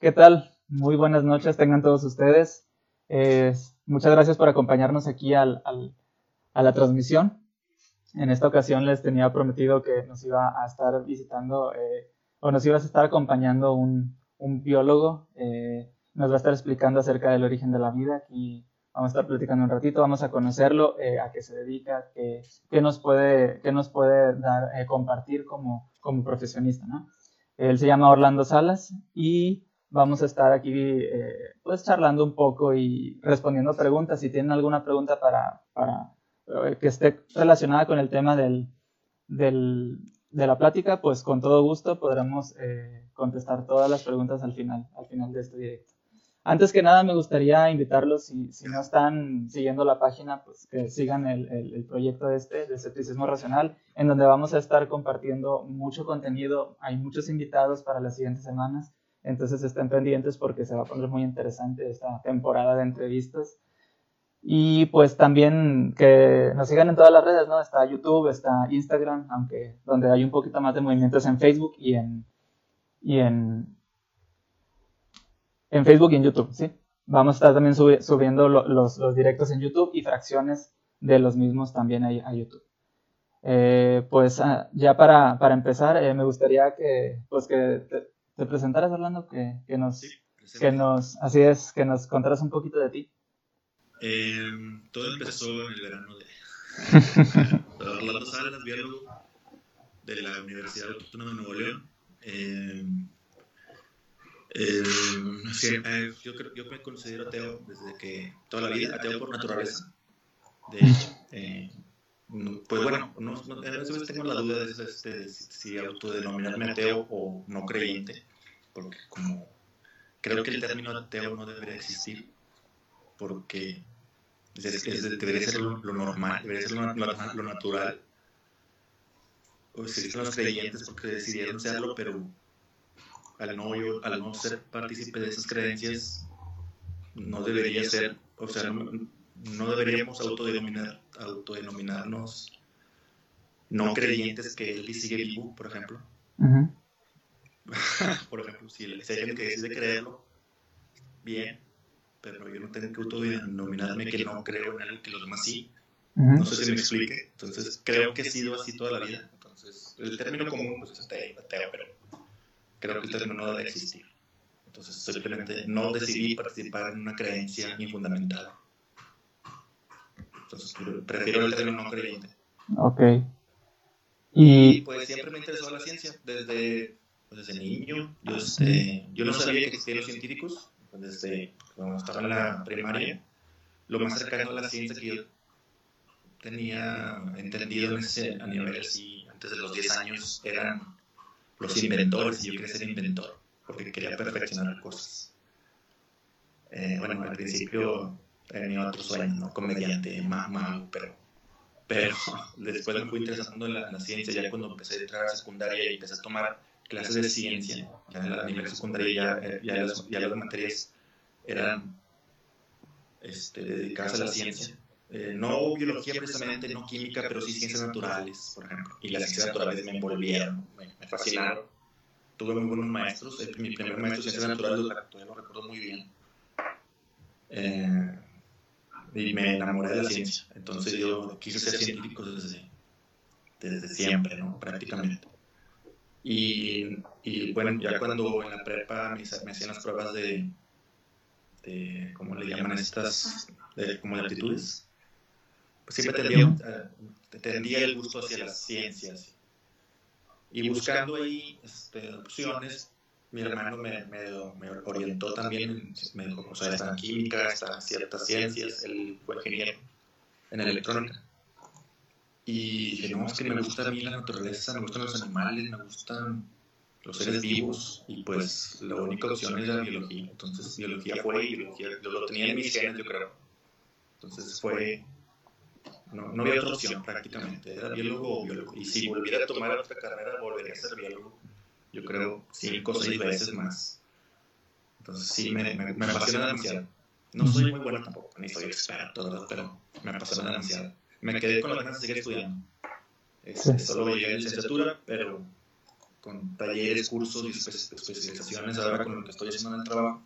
¿Qué tal? Muy buenas noches, tengan todos ustedes. muchas gracias por acompañarnos aquí a la transmisión. En esta ocasión les tenía prometido que nos iba a estar visitando eh, o nos iba a estar acompañando un, un biólogo. Eh, nos va a estar explicando acerca del origen de la vida. y vamos a estar platicando un ratito, vamos a conocerlo, eh, a qué se dedica, qué, qué, nos puede, qué nos puede dar, compartir como, como profesionista. ¿no? Él se llama Orlando Salas y vamos a estar aquí pues charlando un poco y respondiendo preguntas. Si tienen alguna pregunta para, para eh, que esté relacionada con el tema del, del, de la plática, pues con todo gusto podremos eh, contestar todas las preguntas al final, al final de este directo. Antes que nada, me gustaría invitarlos, si, si no están siguiendo la página, pues que sigan el, el, proyecto este, de escepticismo racional, en donde vamos a estar compartiendo mucho contenido. Hay muchos invitados para las siguientes semanas, entonces estén pendientes porque se va a poner muy interesante esta temporada de entrevistas. Y pues también que nos sigan en todas las redes, ¿no? Está YouTube, está Instagram, aunque donde hay un poquito más de movimientos en Facebook y en, y en, en Facebook y en YouTube, ¿sí? Vamos a estar también subiendo los, los, directos en YouTube y fracciones de los mismos también ahí a YouTube. Eh, pues ah, ya para, para empezar, eh, me gustaría que, pues que presentaras, Orlando, que, que nos, que nos, así es, que nos contaras un poquito de ti. Eh, todo empezó en el verano de Orlando Salas, biólogo de la Universidad Autónoma de Nuevo León. Eh, eh, yo, creo, yo me considero ateo desde que toda la vida, ateo por naturaleza. De hecho, pues bueno, no, a veces tengo la duda de este, si autodenominarme ateo o no creyente, porque como creo que el término ateo no debería existir, porque debería ser lo, normal, debería ser lo, lo, natural. O son los creyentes porque decidieron serlo, pero al no, al no ser partícipe de esas creencias, no debería ser, o sea, no, deberíamos autodenominar, autodenominarnos no creyentes que él sigue vivo, por ejemplo. por ejemplo, si, hay alguien que decide creerlo, bien, pero yo no tengo que autodenominarme que no creo en él, que los demás sí. No sé si me explique. Entonces, creo que he sido así toda la vida. Entonces, el término común pues, es ateo, pero creo que el término no debe existir. Entonces, simplemente no decidí participar en una creencia infundamentada. Entonces, prefiero el término no creyente. Ok. Y, pues siempre me interesó la ciencia. Desde, pues, desde niño, yo, este, yo no sabía que existían los científicos desde cuando estaba en la primaria, lo más cercano a la ciencia que yo tenía entendido en ese, a nivel así, antes de los 10 años, eran los inventores, y yo quería ser inventor, porque quería perfeccionar cosas. Eh, bueno, al principio tenía otros sueños, ¿no? Comediante, mago, pero, pero después me fui interesando en la, ciencia, ya cuando empecé a entrar a secundaria y empecé a tomar clases de ciencia, ya en la nivel secundaria ya, eh, ya, las, ya las materias eran este, dedicadas a la ciencia. Eh, no biología precisamente, no química, pero sí ciencias naturales, por ejemplo. Y las ciencias naturales me envolvieron, me, fascinaron. Tuve muy buenos maestros. mi primer maestro de ciencias naturales todavía lo recuerdo muy bien. Eh, y me enamoré de la ciencia. Entonces yo quise ser científico desde, desde siempre, ¿no? Prácticamente. Y, y, bueno, ya cuando en la prepa me, hacían las pruebas de, de, ¿cómo le llaman estas? De, como de aptitudes. Pues siempre tendía, eh, tendía el gusto hacia las ciencias. Y buscando ahí este, opciones, mi hermano me, orientó también, me dijo, o sea, está en química, está ciertas ciencias, él fue ingeniero en electrónica. Y dije, que me gusta a mí la naturaleza, me gustan los animales, me gustan los seres vivos, y pues la única opción es la biología. Entonces, biología fue, y biología, yo lo tenía en mis genes, yo creo. Entonces fue, no, no había otra opción prácticamente, era biólogo o biólogo. Y si volviera a tomar otra carrera, volvería a ser biólogo, yo creo, cinco o seis veces más. Entonces, sí, me, me, me apasiona demasiado. No soy muy bueno tampoco, ni soy experto, ¿verdad? Pero me apasiona demasiado me quedé con las ganas de seguir estudiando. Este, Solo llegué a licenciatura, pero con talleres, cursos y especializaciones ahora con lo que estoy haciendo en el trabajo,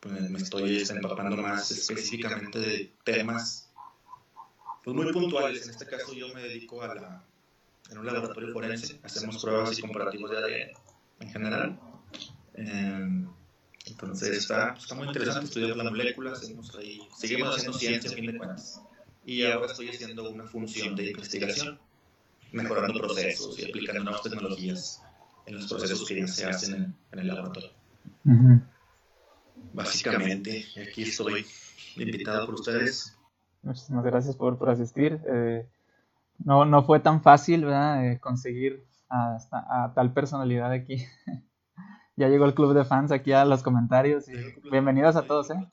pues me estoy empapando más específicamente de temas pues muy puntuales. En este caso yo me dedico a la, en un laboratorio forense, hacemos pruebas y comparativos de ADN en general. Eh, entonces está, está muy interesante estudiar la molécula, seguimos haciendo ciencia a fin de cuentas. Y ahora estoy haciendo una función de investigación, mejorando procesos y aplicando nuevas tecnologías en los procesos que ya se hacen en, el laboratorio. Básicamente, aquí estoy invitado por ustedes. Muchísimas gracias por, por asistir. Eh, no, no fue tan fácil ¿verdad? Eh, conseguir a, a tal personalidad aquí. Ya llegó el club de fans aquí a los comentarios. Y bienvenidos a todos, ¿eh?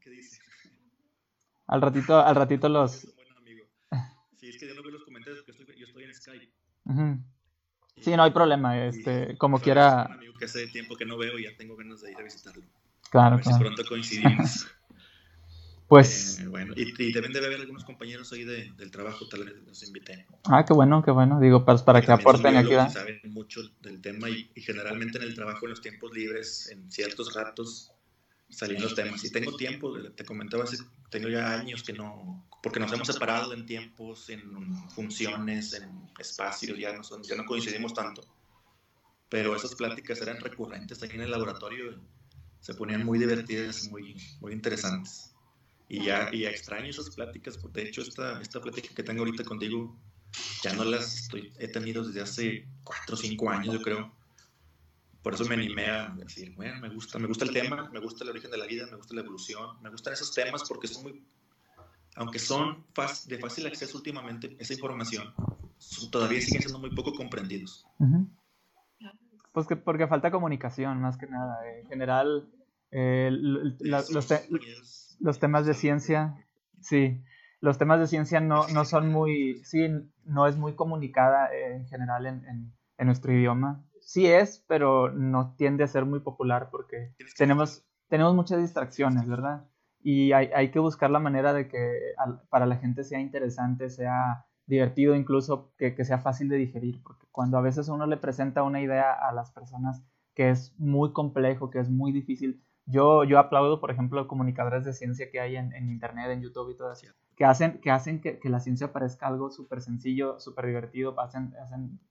¿Qué, dice? Al ratito, al ratito los. Sí, es que yo no veo los comentarios porque yo estoy en Skype. Sí, no hay problema. Este, como quiera. Un amigo que hace tiempo que no veo y ya tengo ganas de ir a visitarlo. Claro. A ver claro. si pronto coincidimos. Pues. Eh, bueno, y, y, también debe haber algunos compañeros ahí de, del trabajo, tal vez los invité. Ah, qué bueno, qué bueno. Digo, para, para que aporten aquí. ¿verdad? saben mucho del tema y, y, generalmente en el trabajo, en los tiempos libres, en ciertos ratos, salen los temas. Y tengo tiempo, te comentaba, tengo ya años que no. Porque nos hemos separado en tiempos, en funciones, en espacios, ya no, son, ya no coincidimos tanto. Pero esas pláticas eran recurrentes aquí en el laboratorio. Se ponían muy divertidas, muy, muy interesantes. Y ya, y ya extraño esas pláticas. De hecho, esta, esta plática que tengo ahorita contigo, ya no las estoy, he tenido desde hace 4 o 5 años, yo creo. Por eso me animé a decir, bueno, me gusta, me gusta el tema, me gusta el origen de la vida, me gusta la evolución, me gustan esos temas porque son muy, aunque son de fácil acceso últimamente, esa información, todavía siguen siendo muy poco comprendidos. Uh -huh. Pues que porque falta comunicación, más que nada. En general, eh, la, los, te los temas de ciencia, sí, los temas de ciencia no, no son muy, sí, no es muy comunicada en general en, en, en, nuestro idioma. Sí es, pero no tiende a ser muy popular porque tenemos, tenemos muchas distracciones, ¿verdad? Y hay, hay que buscar la manera de que para la gente sea interesante, sea divertido, incluso que, que sea fácil de digerir, porque cuando a veces uno le presenta una idea a las personas que es muy complejo, que es muy difícil, yo, yo aplaudo, por ejemplo, comunicadores de ciencia que hay en, en Internet, en YouTube y todo eso, que hacen que, hacen que, que la ciencia parezca algo súper sencillo, súper divertido. Hacen,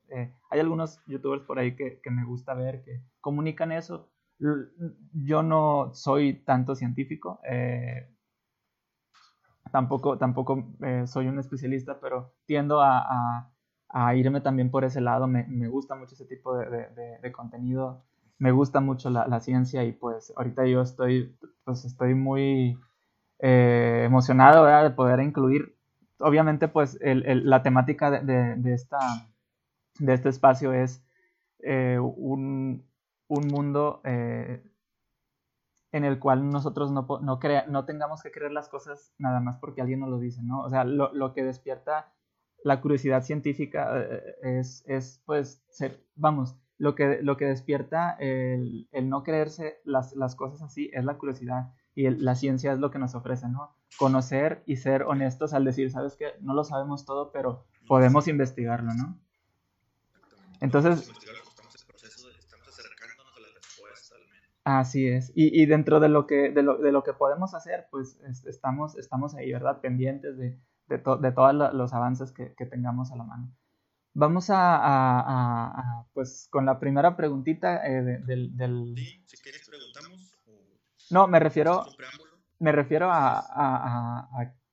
eh, hay algunos youtubers por ahí que, que, me gusta ver que comunican eso. Yo no soy tanto científico, eh, tampoco, tampoco eh, soy un especialista, pero tiendo a, a, irme también por ese lado. Me, me gusta mucho ese tipo de, de contenido me gusta mucho la, ciencia y pues ahorita yo estoy, pues estoy muy eh, emocionado de poder incluir, obviamente pues el, el, la temática de, esta, de este espacio es eh, un, un, mundo eh, en el cual nosotros no, no, crea, no tengamos que creer las cosas nada más porque alguien nos lo dice, ¿no? O sea, lo, lo que despierta la curiosidad científica eh, es, es pues, ser, vamos, lo que, lo que despierta el, el no creerse las, las, cosas así es la curiosidad y el, la ciencia es lo que nos ofrece, ¿no? Conocer y ser honestos al decir, sabes que no lo sabemos todo, pero podemos investigarlo, ¿no? Entonces... Así es. Y, y dentro de lo, que, de, lo, de lo que podemos hacer, pues estamos, estamos ahí, ¿verdad? Pendientes de, de, to, de todos los avances que, que tengamos a la mano. Vamos a, a, a, a, pues con la primera preguntita eh, de, del, del... Sí, si quieres preguntamos. O... No, me refiero, me refiero a,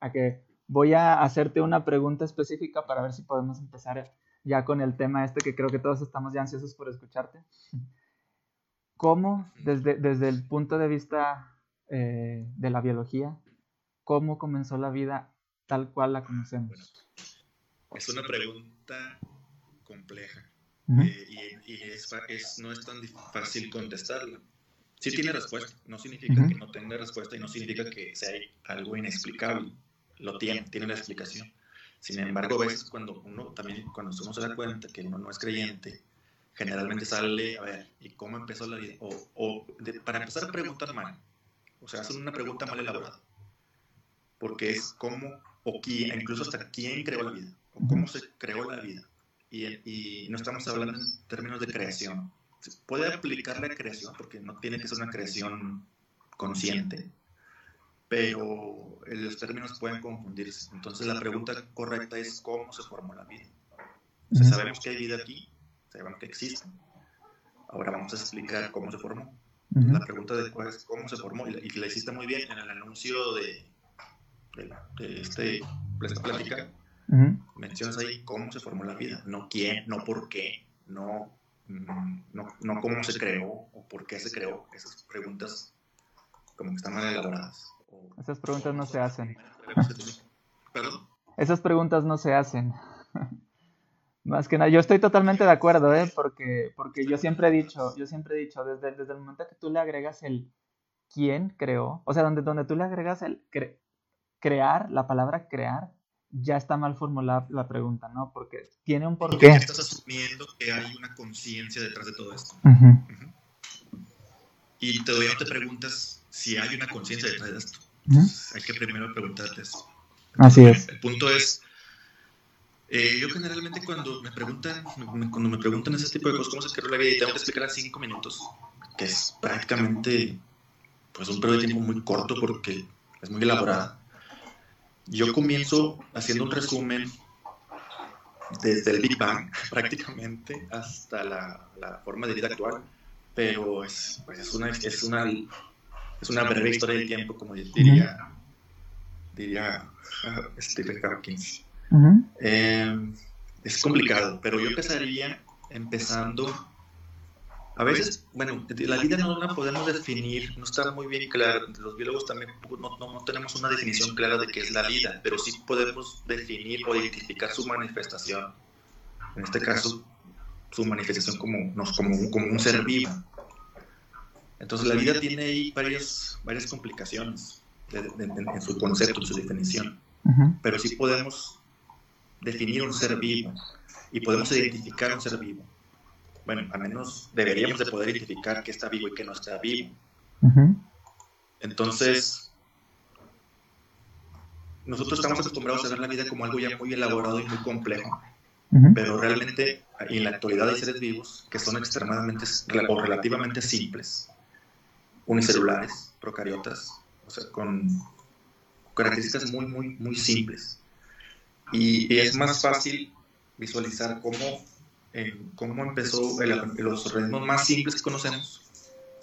a, que voy a hacerte una pregunta específica para ver si podemos empezar ya con el tema este que creo que todos estamos ya ansiosos por escucharte. ¿Cómo, desde, desde el punto de vista eh, de la biología, cómo comenzó la vida tal cual la conocemos? Bueno, es una pregunta compleja uh -huh. eh, y, y es, es, no es tan fácil contestarla. Sí tiene respuesta, no significa uh -huh. que no tenga respuesta y no significa que sea algo inexplicable. Lo tiene, tiene una explicación. Sin embargo, a veces cuando uno también, cuando uno se da cuenta que uno no es creyente, generalmente sale, a ver, ¿y cómo empezó la vida? O, o de, para empezar a preguntar mal, o sea, hacer una pregunta mal elaborada. Porque es cómo, o quién, incluso hasta quién creó la vida, cómo se creó la vida. y, no estamos hablando en términos de creación. Se puede aplicar la creación porque no tiene que ser una creación consciente, pero los términos pueden confundirse. Entonces la pregunta correcta es cómo se formó la vida. sabemos que hay vida aquí, sabemos que existe. Ahora vamos a explicar cómo se formó. La pregunta de es cómo se formó, y la, hiciste muy bien en el anuncio de, de, este, esta plática. Mencionas ahí cómo se formó la vida, no quién, no por qué, no, mm, no, no cómo se creó o por qué se creó. Esas preguntas como que están mal elaboradas. Esas preguntas no se hacen. ¿Perdón? Esas preguntas no se hacen. Más que nada, yo estoy totalmente de acuerdo, ¿eh? Porque, porque yo siempre he dicho, yo siempre he dicho, desde, desde el momento que tú le agregas el quién creó, o sea, donde, donde tú le agregas el crear, la palabra crear, ya está mal formulada la pregunta, ¿no? Porque tiene un porqué. Porque estás asumiendo que hay una conciencia detrás de todo esto. Y todavía no te preguntas si hay una conciencia detrás de esto. hay que primero preguntarte eso. Así es. El punto es eh, yo generalmente cuando me preguntan, cuando me preguntan ese tipo de cosas, cómo se creó la vida y tengo que explicar en cinco minutos, que es prácticamente pues un periodo de tiempo muy corto porque es muy elaborada. Yo comienzo haciendo un resumen desde el Big Bang prácticamente hasta la, la forma de vida actual, pero es, pues es, una, es, una, es una breve historia del tiempo, como diría, diría uh, Stephen Hawking. Eh, es complicado, pero yo empezaría empezando. A veces, bueno, la vida no la podemos definir, no está muy bien clara. Los biólogos también no, tenemos una definición clara de qué es la vida, pero sí podemos definir o identificar su manifestación. En este caso, su manifestación como, como, un, como un ser vivo. Entonces, la vida tiene ahí varias, varias complicaciones en su concepto, en su definición. Pero sí podemos definir un ser vivo y podemos identificar un ser vivo. Bueno, al menos deberíamos de poder identificar que está vivo y que no está vivo. Entonces, nosotros estamos acostumbrados a ver la vida como algo ya muy elaborado y muy complejo, pero realmente en la actualidad hay seres vivos que son extremadamente o relativamente simples, unicelulares, procariotas, o sea, con características muy, muy, muy simples. Y, es más fácil visualizar cómo, eh, cómo empezó los organismos más simples que conocemos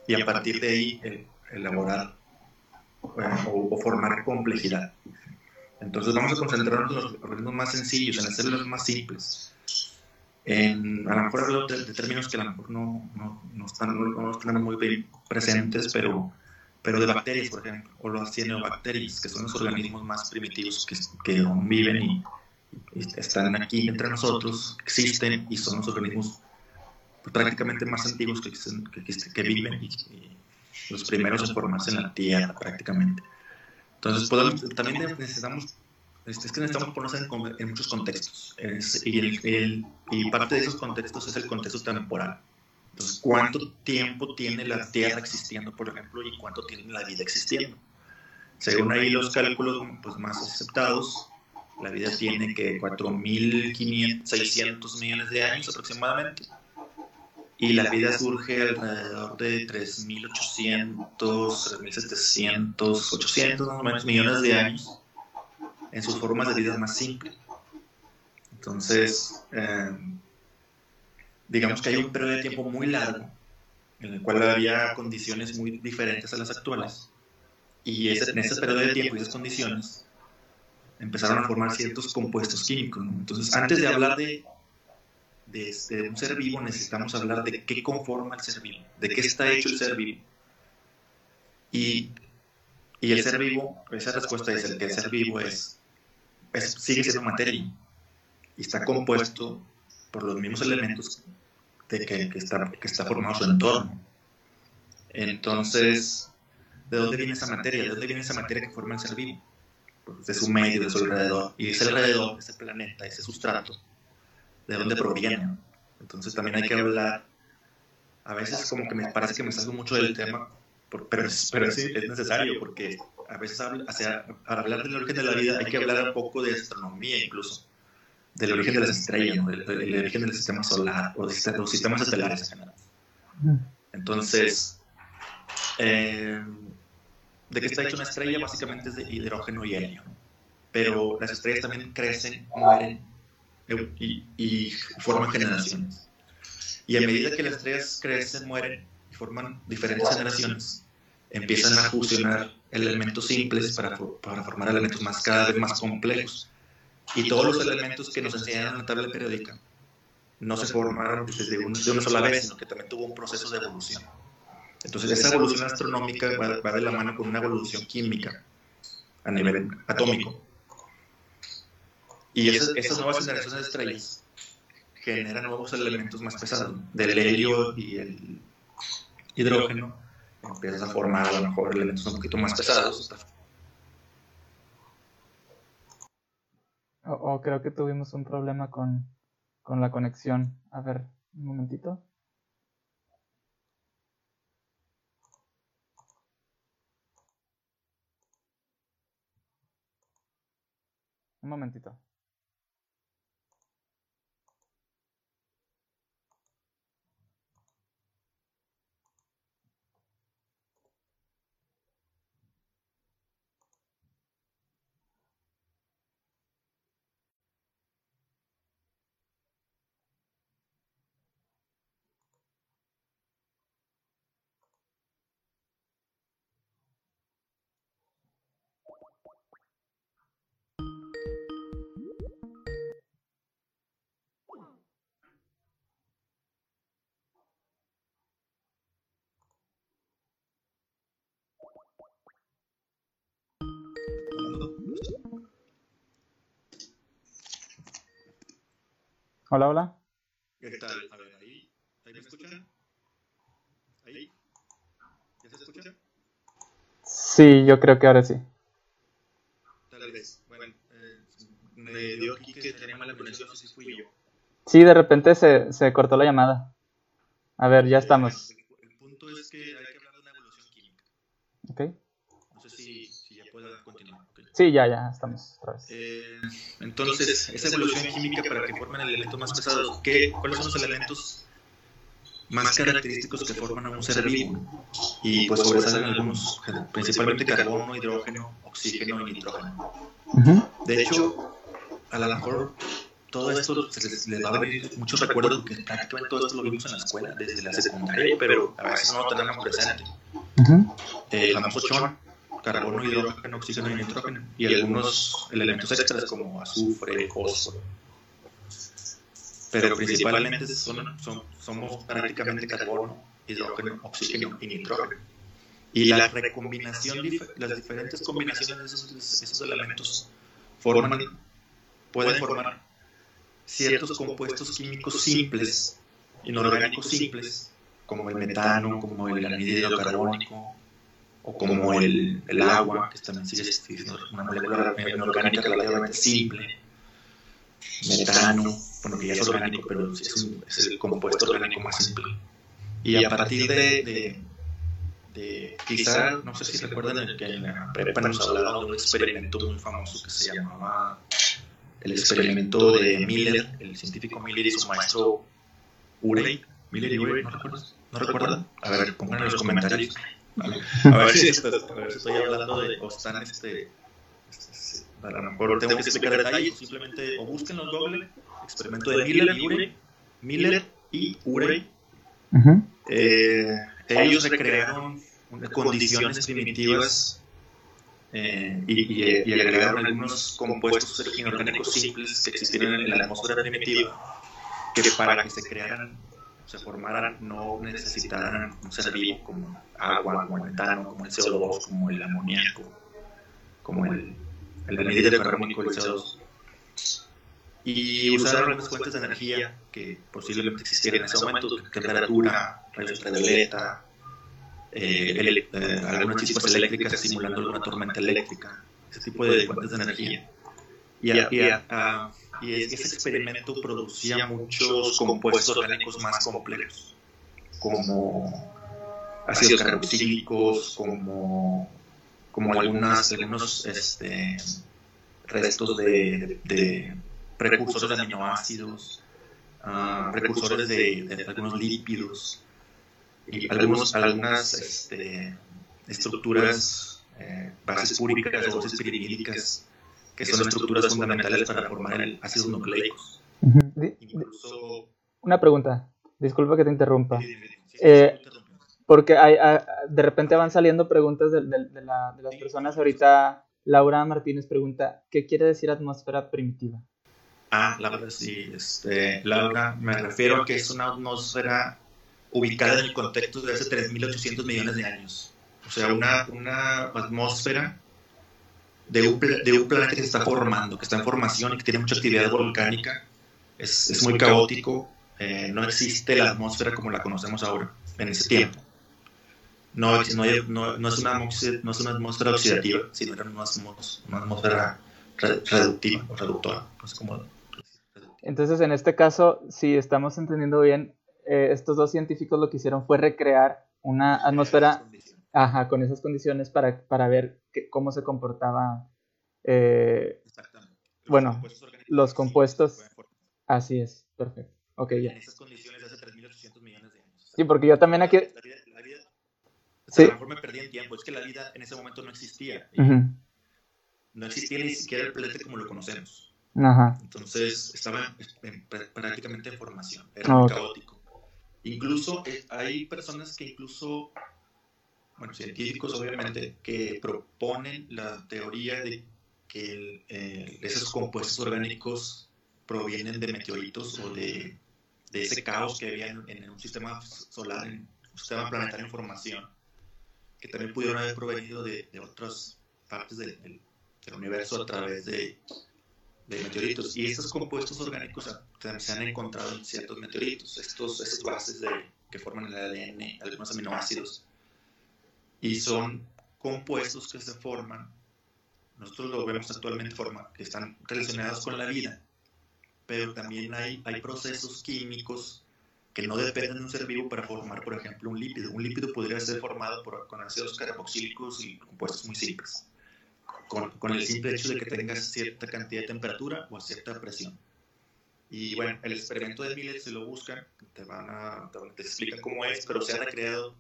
y a partir de ahí eh, elaborar eh, o, formar complejidad. Entonces vamos a concentrarnos en los organismos más sencillos, en las células más simples. En, a lo mejor hablo de, términos que a lo mejor no, no, no están, no, están muy presentes, pero pero de bacterias, por ejemplo, o las cianobacterias, que son los organismos más primitivos que, que viven y, están aquí entre nosotros, existen y son los organismos prácticamente más antiguos que, que, que viven y, los primeros en formarse en la Tierra prácticamente. Entonces podemos, también necesitamos, este, es que necesitamos ponernos en, muchos contextos y, el, y parte de esos contextos es el contexto temporal. Entonces, ¿cuánto tiempo tiene la Tierra existiendo, por ejemplo, y cuánto tiene la vida existiendo? Según ahí los cálculos pues, más aceptados, la vida tiene que 4.600 millones de años aproximadamente. Y la vida surge alrededor de 3.800, 3.700, 800 más o menos millones de años en sus formas de vida más simples. Entonces, eh, digamos que hay un periodo de tiempo muy largo en el cual había condiciones muy diferentes a las actuales. Y en ese periodo de tiempo y esas condiciones empezaron a formar ciertos compuestos químicos. Entonces, antes de hablar de, de, un ser vivo, necesitamos hablar de qué conforma el ser vivo, de qué está hecho el ser vivo. Y, y el ser vivo, esa respuesta es el que el ser vivo es, es sigue siendo materia y está compuesto por los mismos elementos de que, está, que está formado su entorno. Entonces, ¿de dónde viene esa materia? ¿De dónde viene esa materia que forma el ser vivo? De su medio, de su alrededor. Y ese alrededor, ese planeta, ese sustrato, ¿de dónde proviene? Entonces también hay que hablar, a veces como que me parece que me salgo mucho del tema, pero, pero sí, es necesario porque a veces habla, para hablar del origen de la vida hay que hablar un poco de astronomía incluso del origen de las estrellas, del, origen del sistema solar o de los sistemas estelares en general. Entonces, eh, ¿de qué está hecha una estrella? Básicamente es de hidrógeno y helio. Pero las estrellas también crecen, mueren y, y forman generaciones. Y a medida que las estrellas crecen, mueren y forman diferentes generaciones, empiezan a fusionar elementos simples para, para formar elementos más cada vez más complejos. Y todos los elementos que nos enseñan en la tabla periódica no se formaron desde de una sola vez, sino que también tuvo un proceso de evolución. Entonces, esa evolución astronómica va, de la mano con una evolución química a nivel atómico. Y esas, nuevas generaciones de estrellas generan nuevos elementos más pesados, del helio y el hidrógeno, empiezas a formar a lo mejor elementos un poquito más pesados. O, creo que tuvimos un problema con, con la conexión. A ver, un momentito. Un momentito. Hola, hola. ¿Qué tal? A ver, ahí. ¿Ahí me escuchan? ¿Ahí? ¿Ya se escucha? Sí, yo creo que ahora sí. Tal vez. Bueno, eh, me dio aquí que tenía mala conexión, si fui yo. Sí, de repente se, se cortó la llamada. A ver, ya estamos. El, el punto es que hay que hablar de una evolución química. Ok. Sí, ya, ya, estamos eh, entonces, esa evolución química para que formen el elemento más pesado, ¿qué, ¿cuáles son los elementos más característicos que forman a un ser vivo? Y pues sobresalen algunos, principalmente carbono, hidrógeno, oxígeno y nitrógeno. De hecho, a lo mejor todo esto se les, va a venir muchos recuerdos porque prácticamente todo esto lo vimos en la escuela desde la secundaria, pero a veces no lo tenemos presente. El famoso chon, carbono, hidrógeno, oxígeno y nitrógeno, y algunos elementos extras como azufre, fósforo. Pero principalmente son, somos prácticamente carbono, hidrógeno, oxígeno y nitrógeno. Y la recombinación, las diferentes combinaciones de esos, esos elementos forman, pueden formar ciertos compuestos químicos simples, inorgánicos simples, como el metano, como el anhídrido carbónico, o como el, el agua, que también sigue una molécula orgánica relativamente simple, metano, bueno, que ya es orgánico, pero es, un, el compuesto orgánico más simple. Y a partir de, de, de quizá, no sé si recuerdan que en la prepa nos hablaban de un experimento muy famoso que se llamaba el experimento de Miller, el científico Miller y su maestro Urey. Miller y Urey, ¿no recuerdas? ¿No recuerdan? A ver, pongan en los comentarios. A ver si, estoy hablando de, o están, este, este, a lo mejor tengo que explicar detalles, simplemente, o busquen en Google, experimento de Miller y Urey, Miller y Urey. eh, ellos recrearon condiciones primitivas eh, y, y, agregaron algunos compuestos inorgánicos simples que existían en la atmósfera primitiva que para que se crearan se formaran no necesitaran un ser vivo como agua, como el metano, como el CO2, como el amoníaco, como el, el anhídrido carbónico, el CO2. Y usaron algunas fuentes de energía que posiblemente existieran en ese momento, temperatura, rayos ultravioleta, eh, eh, algunas chispas eléctricas simulando alguna tormenta eléctrica, ese tipo de fuentes de energía. Y, a, y y ese experimento producía muchos compuestos orgánicos más complejos, como ácidos carboxílicos, como, como algunas, algunos este, restos de, de, precursores de aminoácidos, uh, precursores de, de, algunos lípidos y algunos, algunas este, estructuras, eh, bases púricas o bases pirimídicas, que son estructuras fundamentales para formar ácidos nucleicos. Incluso... Una pregunta, disculpa que te interrumpa. Eh, porque hay, de repente van saliendo preguntas de, de, de, la, de, las personas. Ahorita Laura Martínez pregunta, ¿qué quiere decir atmósfera primitiva? Ah, Laura, sí. Este, Laura, me refiero a que es una atmósfera ubicada en el contexto de hace 3.800 millones de años. O sea, una, una atmósfera de un, de un, planeta que se está formando, que está en formación y que tiene mucha actividad volcánica. Es, es muy caótico. Eh, no existe la atmósfera como la conocemos ahora, en ese tiempo. No, no, no, no, es, una, no es una atmósfera oxidativa, sino era una, una atmósfera reductiva o reductora. Entonces, en este caso, si estamos entendiendo bien, eh, estos dos científicos lo que hicieron fue recrear una atmósfera ajá, con esas condiciones para, para ver que, cómo se comportaba. Eh, bueno, los compuestos. Así es, perfecto. Ok, ya. En esas condiciones hace 3.800 millones de años. Sí, porque yo también aquí. Sí. A lo mejor me perdí en tiempo. Es que la vida en ese momento no existía. No existía ni siquiera el planeta como lo conocemos. Ajá. Entonces estaba en, prácticamente en formación. Era muy caótico. Incluso eh, hay personas que incluso, bueno, científicos obviamente, que proponen la teoría de que eh, esos compuestos orgánicos provienen de meteoritos o de, de ese caos que había en, un sistema solar, en un sistema planetario en formación que también pudieron haber provenido de, otras partes del, universo a través de, meteoritos. Y estos compuestos orgánicos se han encontrado en ciertos meteoritos, estos, estas bases que forman el ADN, algunos aminoácidos. Y son compuestos que se forman, nosotros lo vemos actualmente, forma, que están relacionados con la vida, pero también hay, hay procesos químicos que no dependen de un ser vivo para formar, por ejemplo, un lípido. Un lípido podría ser formado por, con ácidos carboxílicos y compuestos muy simples, con, con, el simple hecho de que tengas cierta cantidad de temperatura o cierta presión. Y bueno, el experimento de Millet, si lo buscan, te, van a, te, explican cómo es, pero se ha recreado,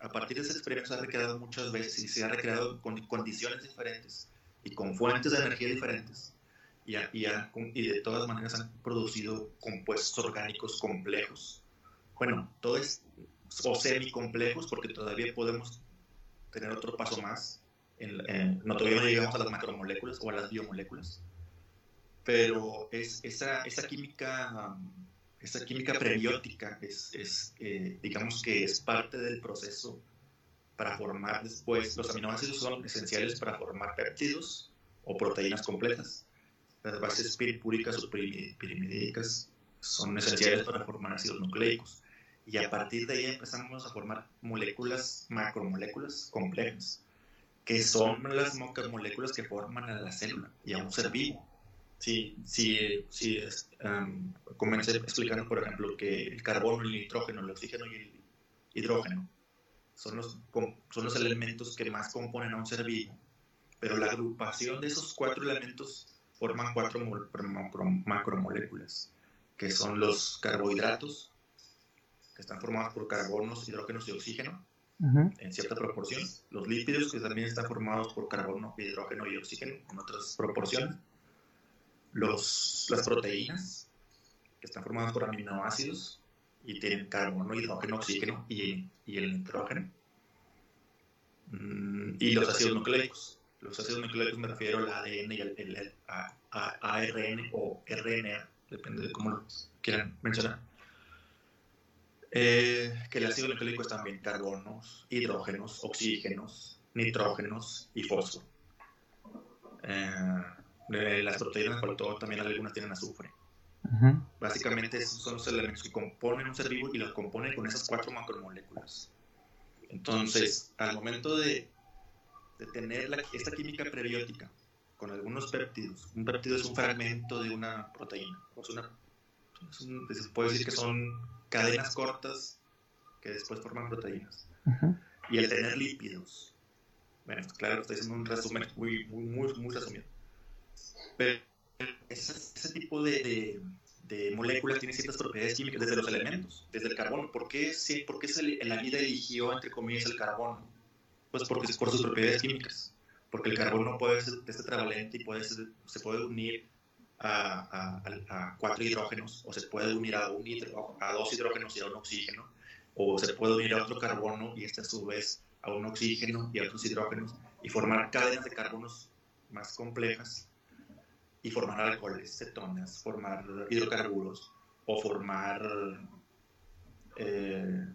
a partir de ese experimento se ha recreado muchas veces y se ha recreado con condiciones diferentes y con fuentes de energía diferentes. Y, y, y de todas maneras han producido compuestos orgánicos complejos bueno, todo es o semi-complejos porque todavía podemos tener otro paso más. En, no todavía no llegamos a las macromoléculas o a las biomoléculas, pero es esa, esa química esa química prebiótica es, es eh, digamos que es parte del proceso para formar después, los aminoácidos son esenciales para formar péptidos o proteínas completas. Las bases piripúricas o pirimidídicas son esenciales para formar ácidos nucleicos y a partir de ahí empezamos a formar moléculas, macromoléculas complejas, que son las moléculas que forman a la célula y a un ser vivo. Si, si, si um, comencé explicando, por ejemplo, que el carbono, el nitrógeno, el oxígeno y el hidrógeno son los, son los elementos que más componen a un ser vivo, pero la agrupación de esos cuatro elementos forman cuatro macromoléculas, que son los carbohidratos, que están formados por carbonos, hidrógenos y oxígeno en cierta proporción. Los lípidos, que también están formados por carbono, hidrógeno y oxígeno en otras proporciones. Los, las proteínas, que están formadas por aminoácidos y tienen carbono, hidrógeno, oxígeno y, y el nitrógeno. Mm, y los ácidos nucleicos. Los ácidos nucleicos me refiero al ADN y al el, ARN o RNA, depende de cómo lo quieran mencionar. Eh, que el ácido nucleico es también carbonos, hidrógenos, oxígenos, nitrógenos y fósforo. Eh, las proteínas, por todo, también algunas tienen azufre. Básicamente esos son los elementos que componen un ser vivo y los componen con esas cuatro macromoléculas. Entonces, al momento de, de tener esta química prebiótica con algunos péptidos, un péptido es un fragmento de una proteína, se puede decir que son cadenas cortas que después forman proteínas. Y el tener lípidos. Bueno, claro, estoy haciendo un resumen muy, muy, muy, muy resumido. Pero ese, tipo de, de, moléculas tiene ciertas propiedades químicas desde los elementos, desde el carbono. ¿Por qué, por qué se, la vida eligió, entre comillas, el carbono? Pues porque por sus propiedades químicas. Porque el carbono puede ser este travalente y puede se puede unir a, cuatro hidrógenos, o se puede unir a, un a dos hidrógenos y a un oxígeno, o se puede unir a otro carbono y este a su vez a un oxígeno y a otros hidrógenos, y formar cadenas de carbonos más complejas y formar alcoholes, cetonas, formar hidrocarburos o formar eh,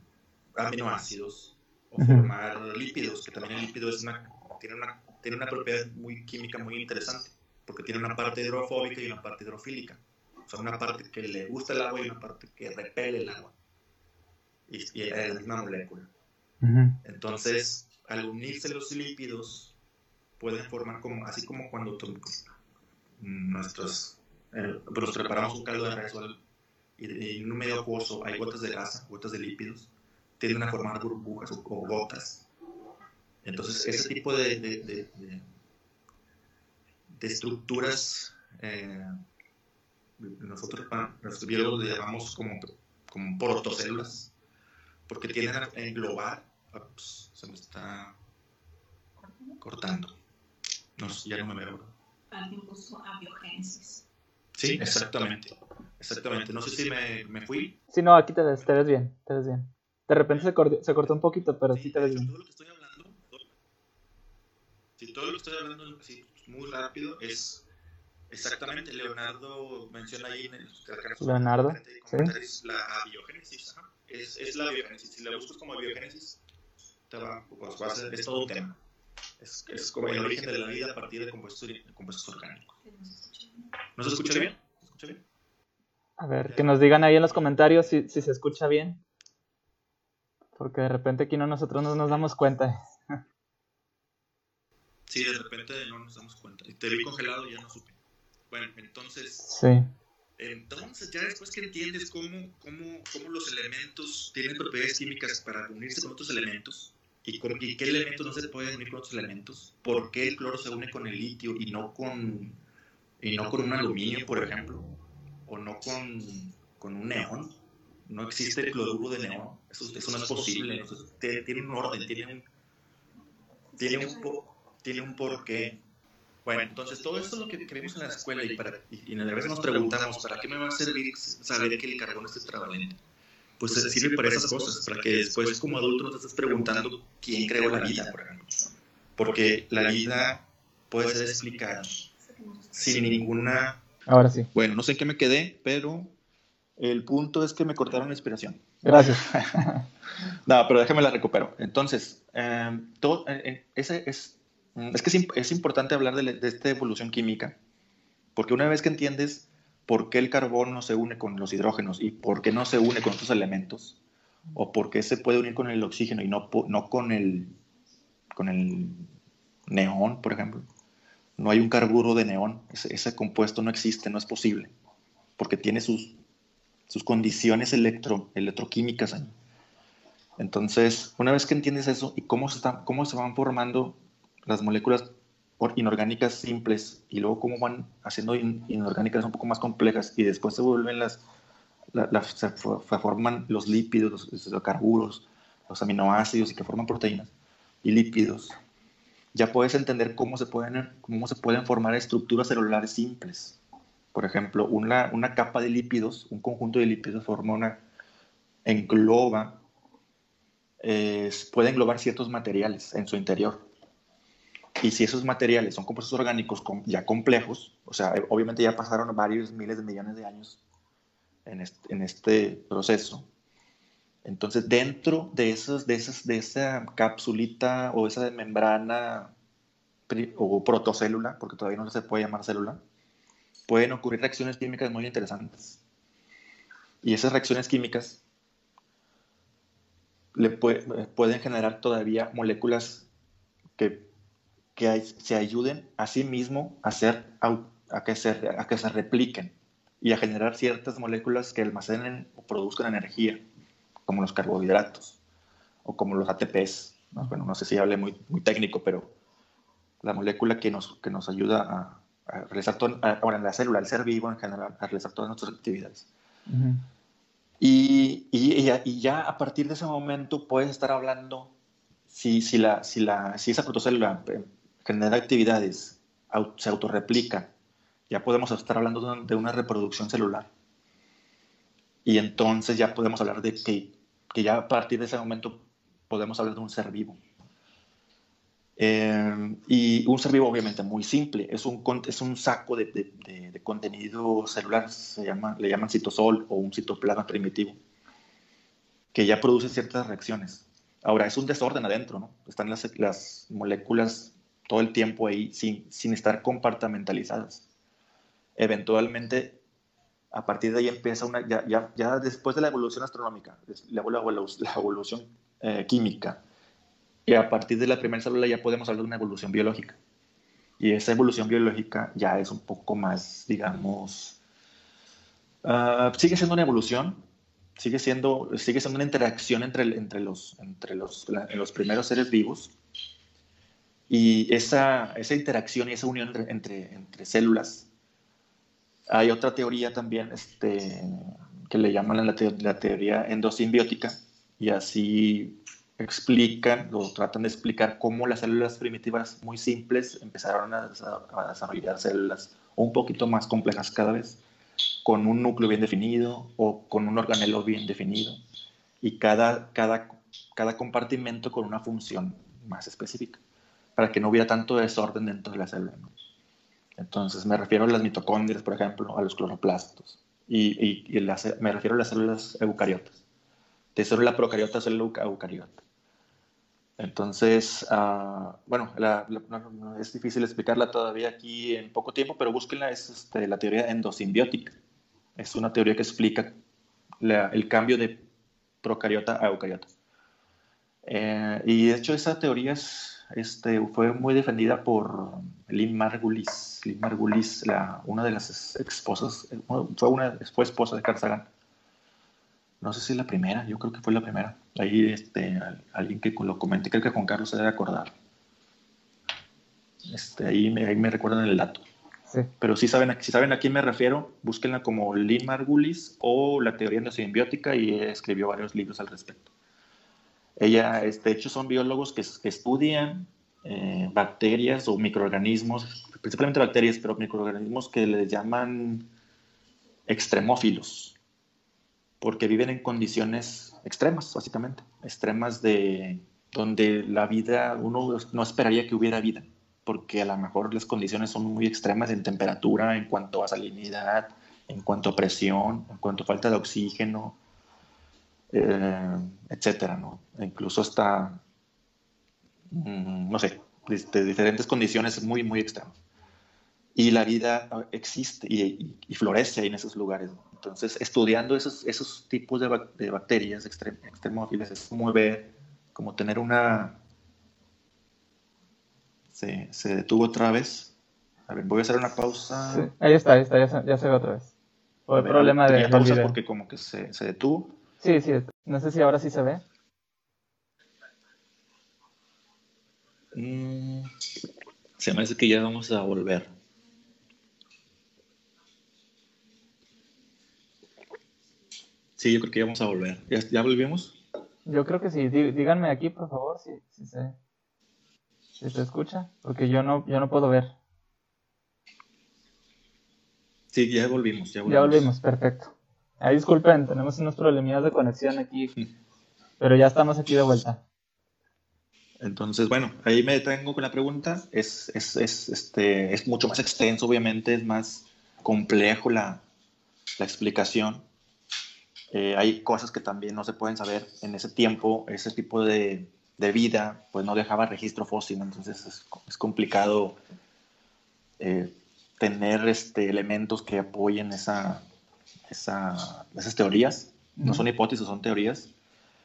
aminoácidos o formar lípidos, que también el lípido es una, tiene, una, tiene una propiedad muy química muy interesante, porque tiene una parte hidrofóbica y una parte hidrofílica. O sea, una parte que le gusta el agua y una parte que repele el agua. Y, es la misma molécula. Entonces, al unirse los lípidos, pueden formar como, así como cuando nuestros, eh, pues preparamos un caldo de res y, en un medio acuoso hay gotas de grasa, gotas de lípidos, tienden a formar burbujas o, gotas. Entonces, ese tipo de, de, estructuras, eh, nosotros, los biólogos le llamamos como, como protocélulas, porque tienden a englobar, ups, se me está cortando, no, ya no me veo incluso a biogénesis. Sí, exactamente. Exactamente. No sé si me, me fui. Sí, no, aquí te ves, te ves bien, te ves bien. De repente se, cortó, se cortó un poquito, pero sí, te ves bien. Todo lo que estoy hablando, si todo lo que estoy hablando así, muy rápido es exactamente, Leonardo menciona ahí en el Leonardo, ¿sí? la biogénesis. Es, es la biogénesis. Si la buscas como biogénesis, te va, pues, va a ser, es todo un tema. Es, es, como el origen de la vida a partir de compuestos, compuestos orgánicos. ¿No se escucha bien? ¿Se escucha bien? A ver, que nos digan ahí en los comentarios si, si, se escucha bien. Porque de repente aquí no nosotros no nos damos cuenta. Sí, de repente no nos damos cuenta. Y te vi congelado y ya no supe. Bueno, entonces. Sí. Entonces, ya después que entiendes cómo, cómo, cómo los elementos tienen propiedades químicas para unirse con otros elementos, ¿Y, qué elementos no se pueden unir con otros elementos? ¿Por qué el cloro se une con el litio y no con, y no con un aluminio, por ejemplo? ¿O no con, con un neón? No existe cloruro de neón. Eso, eso no es posible. tiene, un orden, tiene un, tiene un, tiene un porqué. Bueno, entonces todo esto es lo que vemos en la escuela y, para, y, a veces nos preguntamos, ¿para qué me va a servir saber que el carbono es tetravalente? Pues sirve para esas cosas, para que después como adulto no te estés preguntando quién creó la vida, por ejemplo. Porque la vida puede ser explicada sin ninguna... Ahora sí. Bueno, no sé en qué me quedé, pero el punto es que me cortaron la inspiración. Gracias. no, pero déjame la recupero. Entonces, em, todo, eh, eh, ese es, es que es, importante hablar de, de esta evolución química, porque una vez que entiendes por qué el carbono se une con los hidrógenos y por qué no se une con otros elementos, o por qué se puede unir con el oxígeno y no, no con, el, con el neón, por ejemplo. No hay un carburo de neón, ese, compuesto no existe, no es posible, porque tiene sus, sus condiciones electro, electroquímicas ahí. Entonces, una vez que entiendes eso y cómo se, cómo se van formando las moléculas inorgánicas simples y luego cómo van haciendo inorgánicas un poco más complejas y después se vuelven las, se, forman los lípidos, los, carburos, los aminoácidos y que forman proteínas y lípidos, ya puedes entender cómo se pueden, cómo se pueden formar estructuras celulares simples. Por ejemplo, una, una capa de lípidos, un conjunto de lípidos forma una, engloba, puede englobar ciertos materiales en su interior y si esos materiales son compuestos orgánicos ya complejos, o sea, obviamente ya pasaron varios miles de millones de años en este, proceso, entonces dentro de, esos, de, esas, de esa capsulita o esa membrana o protocélula, porque todavía no se puede llamar célula, pueden ocurrir reacciones químicas muy interesantes. Y esas reacciones químicas le pueden generar todavía moléculas que que se ayuden a sí mismo a, hacer, a, que se, a que se repliquen y a generar ciertas moléculas que almacenen o produzcan energía, como los carbohidratos o como los ATPs. Bueno, no sé si hable muy, muy técnico, pero la molécula que nos, que nos ayuda a, realizar todo, ahora en la célula, el ser vivo en general, a realizar todas nuestras actividades. Ujú. Y, y, y ya, y ya a partir de ese momento puedes estar hablando si, si, la, si, la, si esa protocélula eh, genera actividades, se autorreplica, ya podemos estar hablando de una, reproducción celular. Y entonces ya podemos hablar de que, que ya a partir de ese momento podemos hablar de un ser vivo. Eh, y un ser vivo obviamente muy simple, es un, es un saco de- de- de contenido celular, se llama, le llaman citosol o un citoplasma primitivo, que ya produce ciertas reacciones. Ahora, es un desorden adentro, ¿no? Están las, las moléculas todo el tiempo ahí sin, sin estar compartamentalizadas. Eventualmente, a partir de ahí empieza una, ya, ya, ya después de la evolución astronómica, la, la la evolución eh, química, y a partir de la primera célula ya podemos hablar de una evolución biológica. Y esa evolución biológica ya es un poco más, digamos, ah, sigue siendo una evolución, sigue siendo, sigue siendo una interacción entre, entre, los, entre los, la- los primeros seres vivos. Y esa, interacción y esa unión entre, células. Hay otra teoría también este, que le llaman la, teo- la teoría endosimbiótica, y así explican o tratan de explicar cómo las células primitivas muy simples empezaron a, a desarrollar células un poquito más complejas cada vez, con un núcleo bien definido o con un organelo bien definido, y cada compartimento con una función más específica, para que no hubiera tanto desorden dentro de la célula. Entonces me refiero a las mitocondrias, por ejemplo, a los cloroplastos, y, me refiero a las células eucariotas de célula procariota a célula euca- eucariota. Entonces, ah, bueno, es difícil explicarla todavía aquí en poco tiempo, pero búsquenla, es este, la teoría endosimbiótica. Es una teoría que explica el cambio de procariota a eucariota. Eh, y de hecho esa teoría es, este, fue muy defendida por Lynn Margulis. Lynn Margulis, la, una de las esposas, eh, fue, una, fue esposa de Carl Sagan. No sé si la primera, yo creo que fue la primera. Ahí este, al- alguien que lo comenté, creo que Juan Carlos se debe acordar. Este, ahí, me, ahí me recuerdan el dato. Sí. Pero si saben, a- si saben a quién me refiero, búsquenla como Lynn Margulis o la teoría endosimbiótica y escribió varios libros al respecto. Ella, este, de hecho, son biólogos que, estudian eh, bacterias o microorganismos, principalmente bacterias, pero microorganismos que les llaman extremófilos, porque viven en condiciones extremas, básicamente, extremas de donde la vida, uno no esperaría que hubiera vida, porque a lo mejor las condiciones son muy extremas en temperatura, en cuanto a salinidad, en cuanto a presión, en cuanto a falta de oxígeno, eh, etcétera, ¿no? E incluso hasta, mm, no sé, de, diferentes condiciones muy, muy extremas. Y la vida existe y, y- y florece en esos lugares. ¿no? Entonces, estudiando esos, esos tipos de, bac- de bacterias extrem- extremófilas es como ver, como tener una... Se, se detuvo otra vez. A ver, voy a hacer una pausa. Sí. Ahí está, ahí está, ya se, ya se ve otra vez. Por el ver, problema de, pausa porque como que se, se detuvo. Sí, sí, no sé si ahora sí se ve. Mm, se me hace que ya vamos a volver. Sí, yo creo que ya vamos a volver. ¿Ya, ya volvimos? Yo creo que sí. Dí- Díganme aquí, por favor, si, si se, si se escucha, porque yo no, yo no puedo ver. Sí, ya volvimos. Ya volvimos. Ya volvimos, perfecto. Ahí disculpen, tenemos unos problemillas de conexión aquí, pero ya estamos aquí de vuelta. Entonces, bueno, ahí me detengo con la pregunta. Es, es, es, este, es mucho más extenso, obviamente, es más complejo la, la explicación. Eh, hay cosas que también no se pueden saber. En ese tiempo, ese tipo de, de vida, pues no dejaba registro fósil, entonces es, es complicado eh, tener este, elementos que apoyen esa, esa, esas teorías. No son hipótesis, son teorías.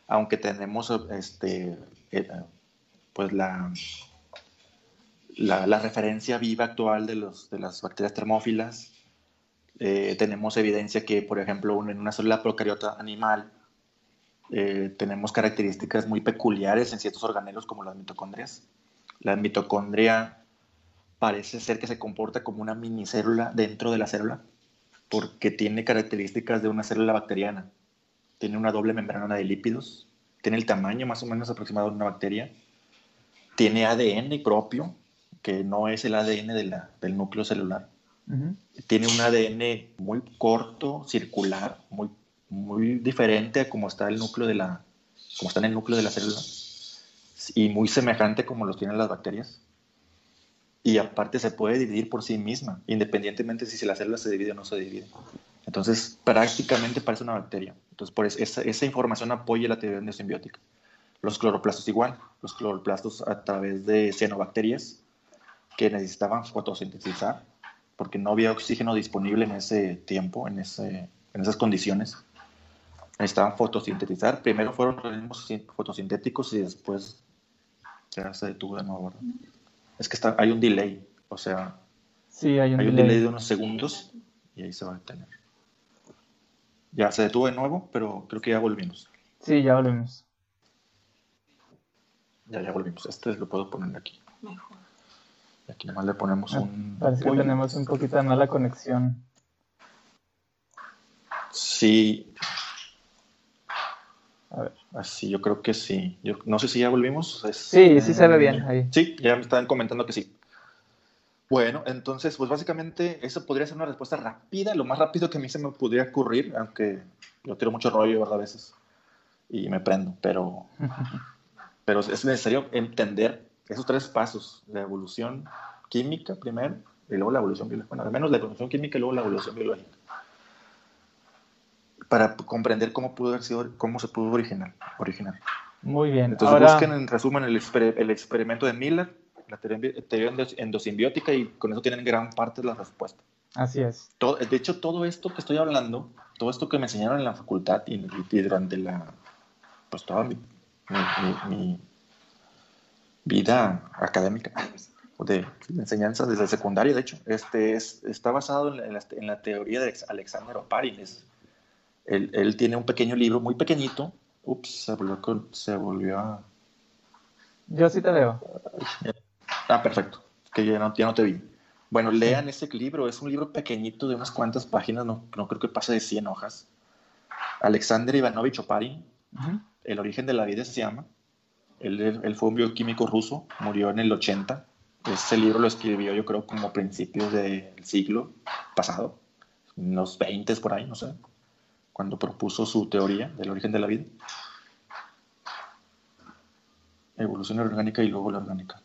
Aunque tenemos este, eh, pues la, la, la, referencia viva actual de, los, de las bacterias termófilas. Eh, tenemos evidencia que, por ejemplo, en una célula procariota animal eh, tenemos características muy peculiares en ciertos organelos como las mitocondrias. La mitocondria parece ser que se comporta como una minicélula dentro de la célula porque tiene características de una célula bacteriana. Tiene una doble membrana de lípidos, tiene el tamaño más o menos aproximado de una bacteria, tiene ADN propio, que no es el ADN de la, del núcleo celular. Tiene un ADN muy corto, circular, muy, muy diferente a como está el núcleo de la, como está en el núcleo de la célula y muy semejante como los tienen las bacterias. Y aparte se puede dividir por sí misma, independientemente si la célula se divide o no se divide. Entonces, prácticamente parece una bacteria. Entonces, por esa, esa información apoya la teoría endosimbiótica. Los cloroplastos igual. Los cloroplastos a través de cianobacterias que necesitaban fotosintetizar porque no había oxígeno disponible en ese tiempo, en, ese, en esas condiciones. Necesitaban fotosintetizar. Primero fueron organismos fotosintéticos y después ya se detuvo de nuevo. Es que está, hay un delay, o sea, sí, hay, un, hay un delay de unos segundos y ahí se va a detener. Ya se detuvo de nuevo, pero creo que ya volvimos. Sí, ya volvimos. Ya, ya volvimos. Este lo puedo poner aquí. Mejor. Aquí nomás le ponemos ah, un. Parece que tenemos un poquito de mala conexión. Sí. A ver. Así, yo creo que sí. Yo, no sé si ya volvimos. sí, sí se ve bien ahí. Sí, ya me están comentando que sí. Bueno, entonces, pues básicamente eso podría ser una respuesta rápida, lo más rápido que a mí se me pudiera ocurrir, aunque yo tiro mucho rollo, ¿verdad? A veces. Y me prendo, pero, pero es necesario entender esos tres pasos, la evolución química primero y luego la evolución biológica. Bueno, al menos la evolución química y luego la evolución biológica. Para comprender cómo pudo haber sido, cómo se pudo originar. originar. Muy bien. Entonces busquen en resumen el, el, experimento de Miller, la teoría, endosimbiótica y con eso tienen gran parte de la respuesta. Así es. Todo, de hecho, todo esto que estoy hablando, todo esto que me enseñaron en la facultad y, durante la, pues toda mi, mi vida académica de, enseñanza desde secundaria, de hecho, este es, está basado en la, en la, teoría de Alexander Oparin. Él, él, tiene un pequeño libro, muy pequeñito. Ups, se volvió, se volvió a... Yo sí te veo. Ah, perfecto, que ya no, ya no te vi. Bueno, lean ese libro, es un libro pequeñito de unas cuantas páginas, no, no creo que pase de 100 hojas. Alexander Ivanovich Oparin, El origen de la vida se llama. Él, fue un bioquímico ruso, murió en el 80. Ese libro lo escribió yo creo como principios del siglo pasado, en los 20 por ahí, no sé, cuando propuso su teoría del origen de la vida. Evolución orgánica y luego la orgánica.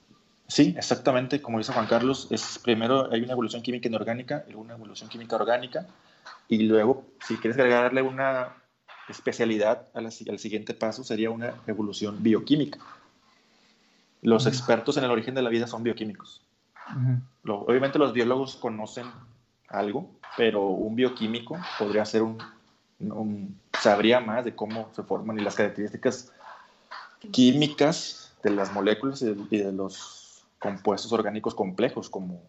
Sí, exactamente, como dice Juan Carlos, es primero hay una evolución química inorgánica y luego una evolución química orgánica y luego si quieres agregarle una especialidad al siguiente paso sería una evolución bioquímica. Los expertos en el origen de la vida son bioquímicos. obviamente los biólogos conocen algo, pero un bioquímico podría ser un, sabría más de cómo se forman y las características químicas de las moléculas y de los compuestos orgánicos complejos como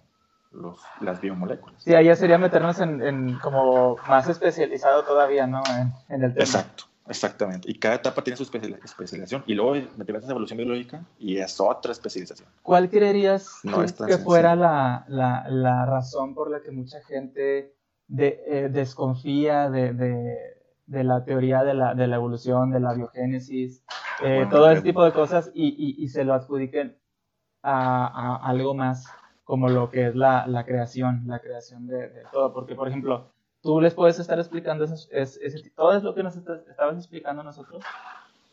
los, las biomoléculas. Sí, ahí sería meternos en, como más especializado todavía, ¿no? En, el tema. Exacto, exactamente. Y cada etapa tiene su especialización. Y luego metemos en evolución biológica y es otra especialización. ¿Cuál creerías que fuera la, la, la, razón por la que mucha gente de, eh, desconfía de, de, de, la teoría de la, de la evolución, de la biogénesis, eh, todo ese tipo de cosas y, y, y se lo adjudiquen a, a algo más como lo que es la, la creación, la creación de, todo. Porque, por ejemplo, tú les puedes estar explicando eso, es, todo es lo que nos estabas explicando nosotros,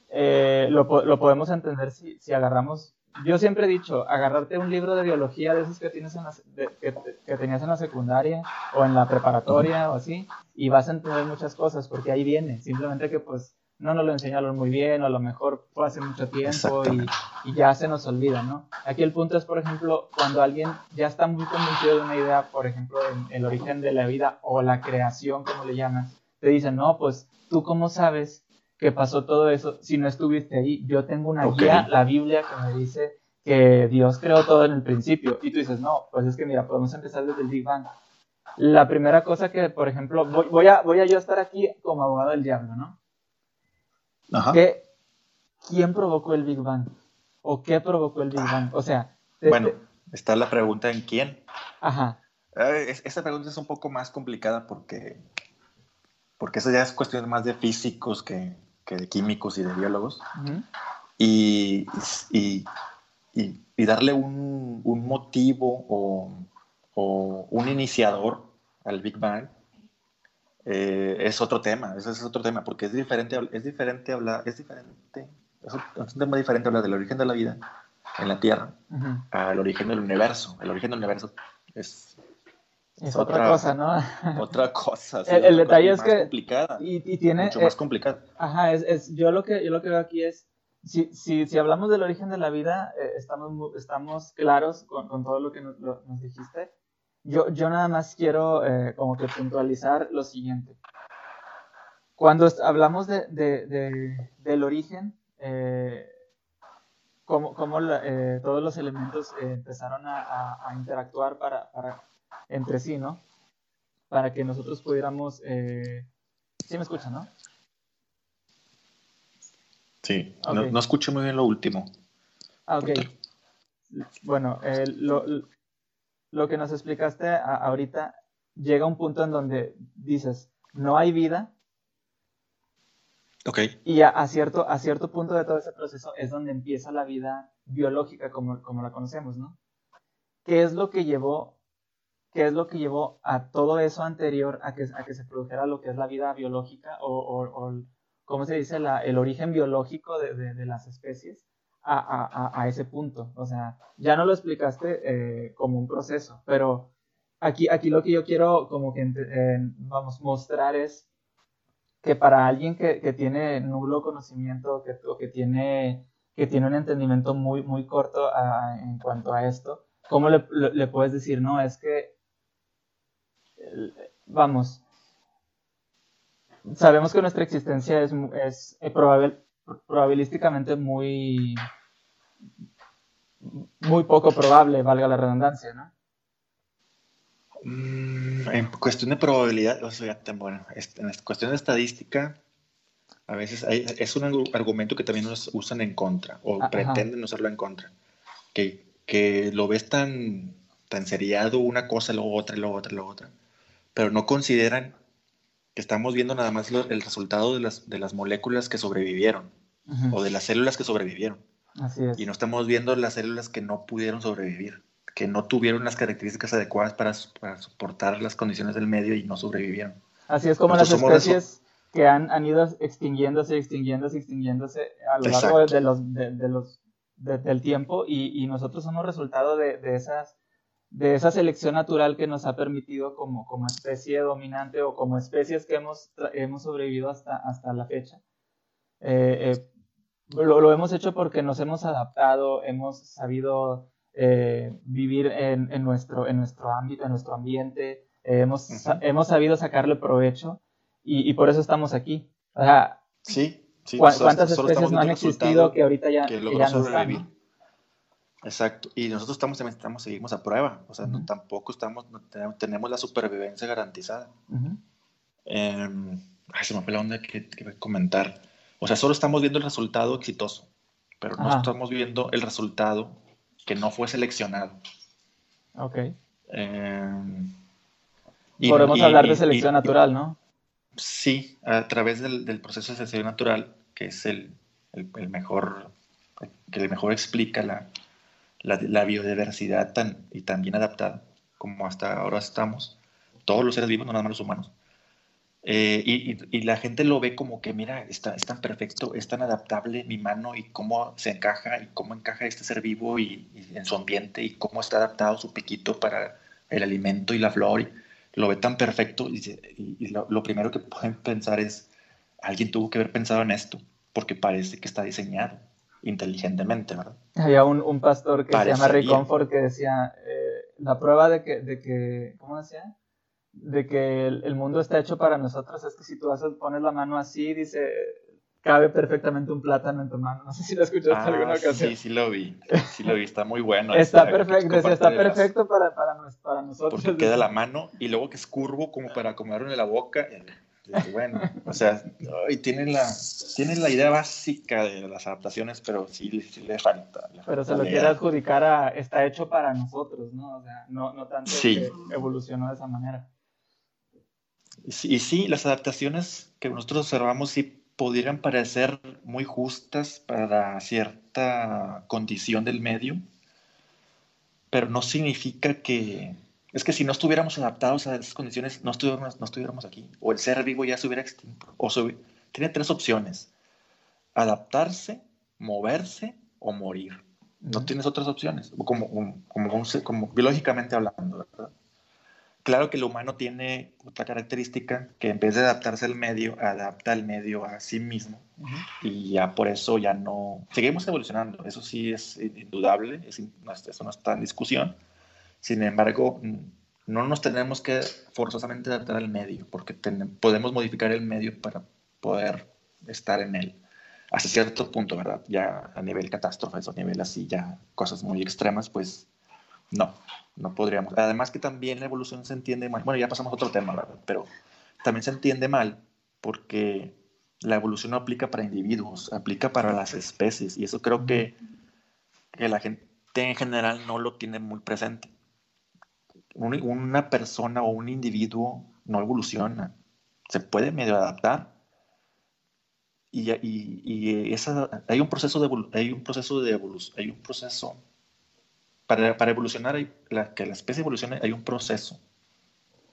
eh, lo, lo, podemos entender si, si, agarramos. Yo siempre he dicho, agarrarte un libro de biología de esos que, tienes en la, que, que, tenías en la secundaria o en la preparatoria o así, y vas a entender muchas cosas, porque ahí viene. Simplemente que pues no nos lo enseñaron muy bien, o a lo mejor fue hace mucho tiempo y, y, ya se nos olvida, ¿no? Aquí el punto es, por ejemplo, cuando alguien ya está muy convencido de una idea, por ejemplo, en el origen de la vida o la creación, como le llaman, te dicen, no, pues tú cómo sabes que pasó todo eso si no estuviste ahí. Yo tengo una guía, la Biblia, que me dice que Dios creó todo en el principio. Y tú dices, no, pues es que mira, podemos empezar desde el Big Bang. La primera cosa que, por ejemplo, voy, voy a, voy a yo estar aquí como abogado del diablo, ¿no? ¿Quién provocó el Big Bang? ¿O qué provocó el Big Bang? O sea, bueno, está la pregunta en quién. Ajá. Eh, esta pregunta es un poco más complicada porque, porque eso ya es cuestión más de físicos que, que de químicos y de biólogos. y, y, y, darle un, un motivo o, o, un iniciador al Big Bang eh, es otro tema, ese es otro tema, porque es diferente, es diferente hablar, es diferente, es un tema diferente hablar del origen de la vida en la Tierra al origen del universo. El origen del universo es es otra, cosa, ¿no? Otra cosa. el, detalle es que. Complicada, y, tiene. Mucho más complicada. Ajá, es, es, yo, lo que, yo lo que veo aquí es. Si, si, si hablamos del origen de la vida, eh, estamos, estamos claros con, con, todo lo que nos, nos dijiste. Yo, yo, nada más quiero eh, como que puntualizar lo siguiente. Cuando hablamos de, de, de, del origen, eh, cómo, cómo todos los elementos empezaron a, a, a interactuar para, para entre sí, ¿no? Para que nosotros pudiéramos... Eh... Sí me escuchan, ¿no? Sí, no, escucho muy bien lo último. Ah, ok. Bueno, eh, lo, lo, que nos explicaste ahorita llega a un punto en donde dices, no hay vida. Ok. Y a, cierto, a cierto punto de todo ese proceso es donde empieza la vida biológica como, como la conocemos, ¿no? ¿Qué es lo que llevó qué es lo que llevó a todo eso anterior a que, a que se produjera lo que es la vida biológica o, o, ¿cómo se dice? La, el origen biológico de, de, las especies a, a, a, ese punto. O sea, ya no lo explicaste eh, como un proceso, pero aquí, aquí lo que yo quiero como que, vamos, mostrar es que para alguien que, que tiene nulo conocimiento que, o que tiene, que tiene un entendimiento muy, muy corto en cuanto a esto, ¿cómo le, le, puedes decir, no? Es que vamos, sabemos que nuestra existencia es, es eh, probabilísticamente muy, muy poco probable, valga la redundancia, ¿no? Mm, en cuestión de probabilidad, o sea, bueno, en cuestión de estadística, a veces es un argumento que también nos usan en contra, o ah, pretenden usarlo en contra, que, que lo ves tan, tan seriado una cosa, luego otra, luego otra, luego otra pero no consideran que estamos viendo nada más el resultado de las, de las moléculas que sobrevivieron o de las células que sobrevivieron. Así es. Y no estamos viendo las células que no pudieron sobrevivir, que no tuvieron las características adecuadas para, para soportar las condiciones del medio y no sobrevivieron. Así es como las especies que han, han, ido extinguiéndose, extinguiéndose, extinguiéndose a lo largo de, los, de, los, del tiempo y, y, nosotros somos resultado de, de esas de esa selección natural que nos ha permitido como, como especie dominante o como especies que hemos, hemos sobrevivido hasta, hasta la fecha. Eh, eh, lo, lo, hemos hecho porque nos hemos adaptado, hemos sabido eh, vivir en, en, nuestro, en nuestro ámbito, en nuestro ambiente, hemos, hemos sabido sacarle provecho y, y, por eso estamos aquí. O sea, sí, ¿cuántas especies no han existido que ahorita ya, que ya no están? Exacto, y nosotros estamos, estamos seguimos a prueba, o sea, no, tampoco estamos, tenemos, la supervivencia garantizada. Em, ay, se me fue la onda que, que comentar. O sea, solo estamos viendo el resultado exitoso, pero no estamos viendo el resultado que no fue seleccionado. Ok. Em, Podemos hablar de selección natural, ¿no? Sí, a través del, del, proceso de selección natural, que es el, el, el mejor, que mejor explica la, la, biodiversidad tan, y tan bien adaptada como hasta ahora estamos, todos los seres vivos, no nada más los humanos. Eh, y, y, la gente lo ve como que, mira, está, es tan perfecto, es tan adaptable mi mano y cómo se encaja y cómo encaja este ser vivo y, en su ambiente y cómo está adaptado su piquito para el alimento y la flor. Y lo ve tan perfecto y, lo, lo, primero que pueden pensar es, alguien tuvo que haber pensado en esto porque parece que está diseñado inteligentemente, ¿verdad? Había un, un pastor que se llama Ray Comfort que decía, eh, la prueba de que, de que, ¿cómo decía? De que el, mundo está hecho para nosotros es que si tú haces, pones la mano así, dice, cabe perfectamente un plátano en tu mano. No sé si lo escuchaste ah, alguna ocasión. Sí, sí lo vi, sí lo vi, está muy bueno. está perfecto, está perfecto para, para, para, nosotros. Porque queda la mano y luego que es curvo como para acomodarlo en la boca. Bueno, o sea, y tienen la, tienen la idea básica de las adaptaciones, pero sí, le falta. pero se lo quiere adjudicar a, está hecho para nosotros, ¿no? O sea, no, no tanto que evolucionó de esa manera. Y sí, las adaptaciones que nosotros observamos sí pudieran parecer muy justas para cierta condición del medio, pero no significa que, es que si no estuviéramos adaptados a esas condiciones, no estuviéramos, no estuviéramos aquí. O el ser vivo ya se hubiera extinto. O tiene tres opciones. Adaptarse, moverse o morir. No tienes otras opciones, como, como, como, como biológicamente hablando. ¿verdad? Claro que el humano tiene otra característica, que en vez de adaptarse al medio, adapta el medio a sí mismo. Y ya por eso ya no... Seguimos evolucionando, eso sí es indudable, eso no está en discusión sin embargo, no nos tenemos que forzosamente adaptar al medio, porque podemos modificar el medio para poder estar en él. Hasta cierto punto, ¿verdad? Ya a nivel catástrofes o a nivel así, ya cosas muy extremas, pues no, no podríamos. Además que también la evolución se entiende mal. Bueno, ya pasamos a otro tema, ¿verdad? Pero también se entiende mal porque la evolución no aplica para individuos, aplica para las especies. Y eso creo que, que la gente en general no lo tiene muy presente una persona o un individuo no evoluciona, se puede medio adaptar. Y, y, esa, hay un proceso de hay un proceso de evolución, hay un proceso para, para evolucionar, la, que la especie evolucione, hay un proceso.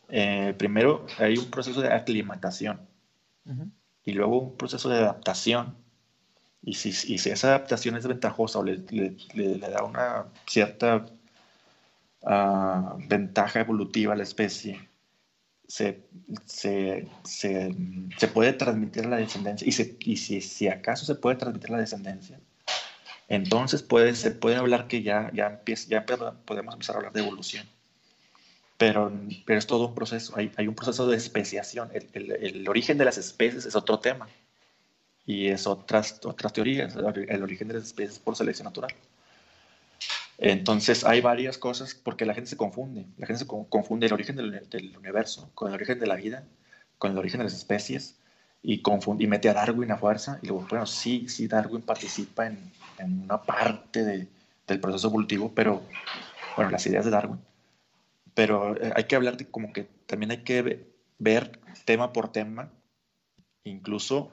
Eh, primero hay un proceso de aclimatación y luego un proceso de adaptación. Y si, y si esa adaptación es ventajosa o le, le da una cierta ventaja evolutiva a la especie, se, se, se, se, puede transmitir la descendencia. Y, y si, si, acaso se puede transmitir la descendencia, entonces puede, se puede hablar que ya, ya, empieza, ya podemos empezar a hablar de evolución. Pero, pero es todo un proceso, hay, hay un proceso de especiación. El, el, el, origen de las especies es otro tema y es otras, otras teorías, el origen de las especies por selección natural. Entonces hay varias cosas porque la gente se confunde. La gente se confunde el origen del, universo con el origen de la vida, con el origen de las especies y, confunde, y mete a Darwin a fuerza. Y luego, bueno, sí, sí, Darwin participa en, en una parte de, del proceso evolutivo, pero, bueno, las ideas de Darwin. Pero eh, hay que hablar de como que también hay que ver tema por tema, incluso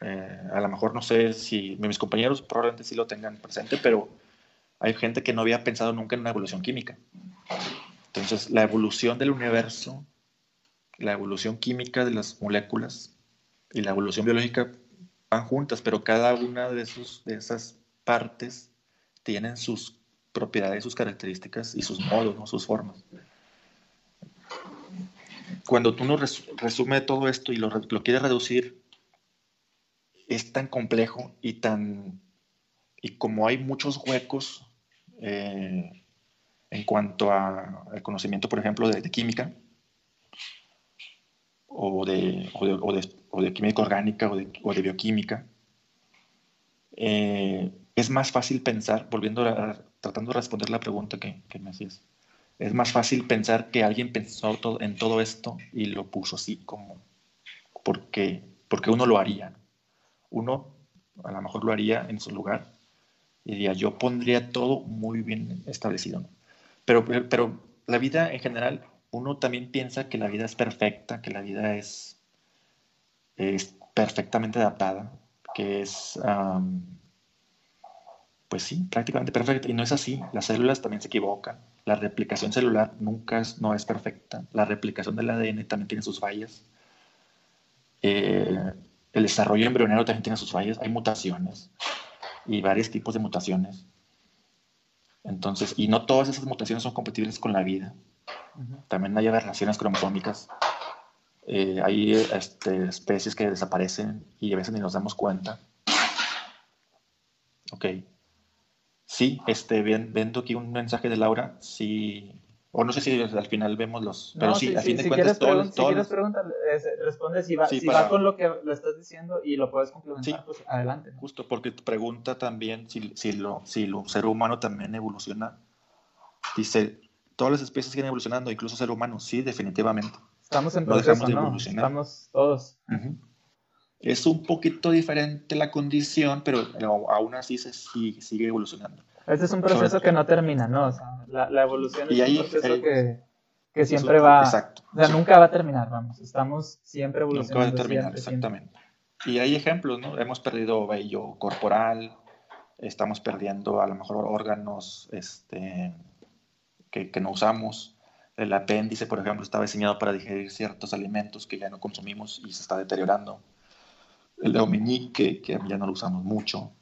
eh, a lo mejor no sé si mis compañeros probablemente sí lo tengan presente, pero hay gente que no había pensado nunca en una evolución química. Entonces, la evolución del universo, la evolución química de las moléculas y la evolución biológica van juntas, pero cada una de, sus, de esas partes tienen sus propiedades, sus características y sus modos, sus formas. Cuando tú no resume todo esto y lo, lo quieres reducir, es tan complejo y tan y como hay muchos huecos eh, en cuanto al conocimiento, por ejemplo, de, química o de, o química orgánica o de, bioquímica. Eh, es más fácil pensar, volviendo tratando de responder la pregunta que, me hacías, es más fácil pensar que alguien pensó en todo esto y lo puso así como porque, porque uno lo haría. Uno a lo mejor lo haría en su lugar diría, yo pondría todo muy bien establecido. Pero, pero la vida en general, uno también piensa que la vida es perfecta, que la vida es, es perfectamente adaptada, que es, pues sí, prácticamente perfecta. Y no es así. Las células también se equivocan. La replicación celular nunca es, no es perfecta. La replicación del ADN también tiene sus fallas. Eh, el desarrollo embrionario también tiene sus fallas. Hay mutaciones y varios tipos de mutaciones. Entonces, y no todas esas mutaciones son compatibles con la vida. También hay aberraciones cromosómicas. Eh, hay este, especies que desaparecen y a veces ni nos damos cuenta. Ok. Sí, este, viendo aquí un mensaje de Laura, sí, o no sé si al final vemos los... Pero sí, a fin de cuentas... Todo, si quieres preguntar, responde si va, si va con lo que lo estás diciendo y lo puedes complementar, pues adelante. Justo, porque tu pregunta también si, si, lo, si lo ser humano también evoluciona. Dice, todas las especies siguen evolucionando, incluso ser humano. Sí, definitivamente. Estamos en No proceso, dejamos de ¿no? evolucionar. Estamos todos. Es un poquito diferente la condición, pero aún así se sigue, sigue evolucionando. Este es un proceso que no termina, ¿no? O sea, la, la evolución es Y ahí- un proceso que, que siempre va, Exacto. o sea, nunca va a terminar, vamos. Estamos siempre Nunca va evolucionando. a terminar, siempre, siempre. exactamente. Y hay ejemplos, ¿no? Hemos perdido vello corporal, estamos perdiendo a lo mejor órganos este, que, que no usamos. El apéndice, por ejemplo, estaba diseñado para digerir ciertos alimentos que ya no consumimos y se está deteriorando. El dedo meñique, que ya no lo usamos mucho.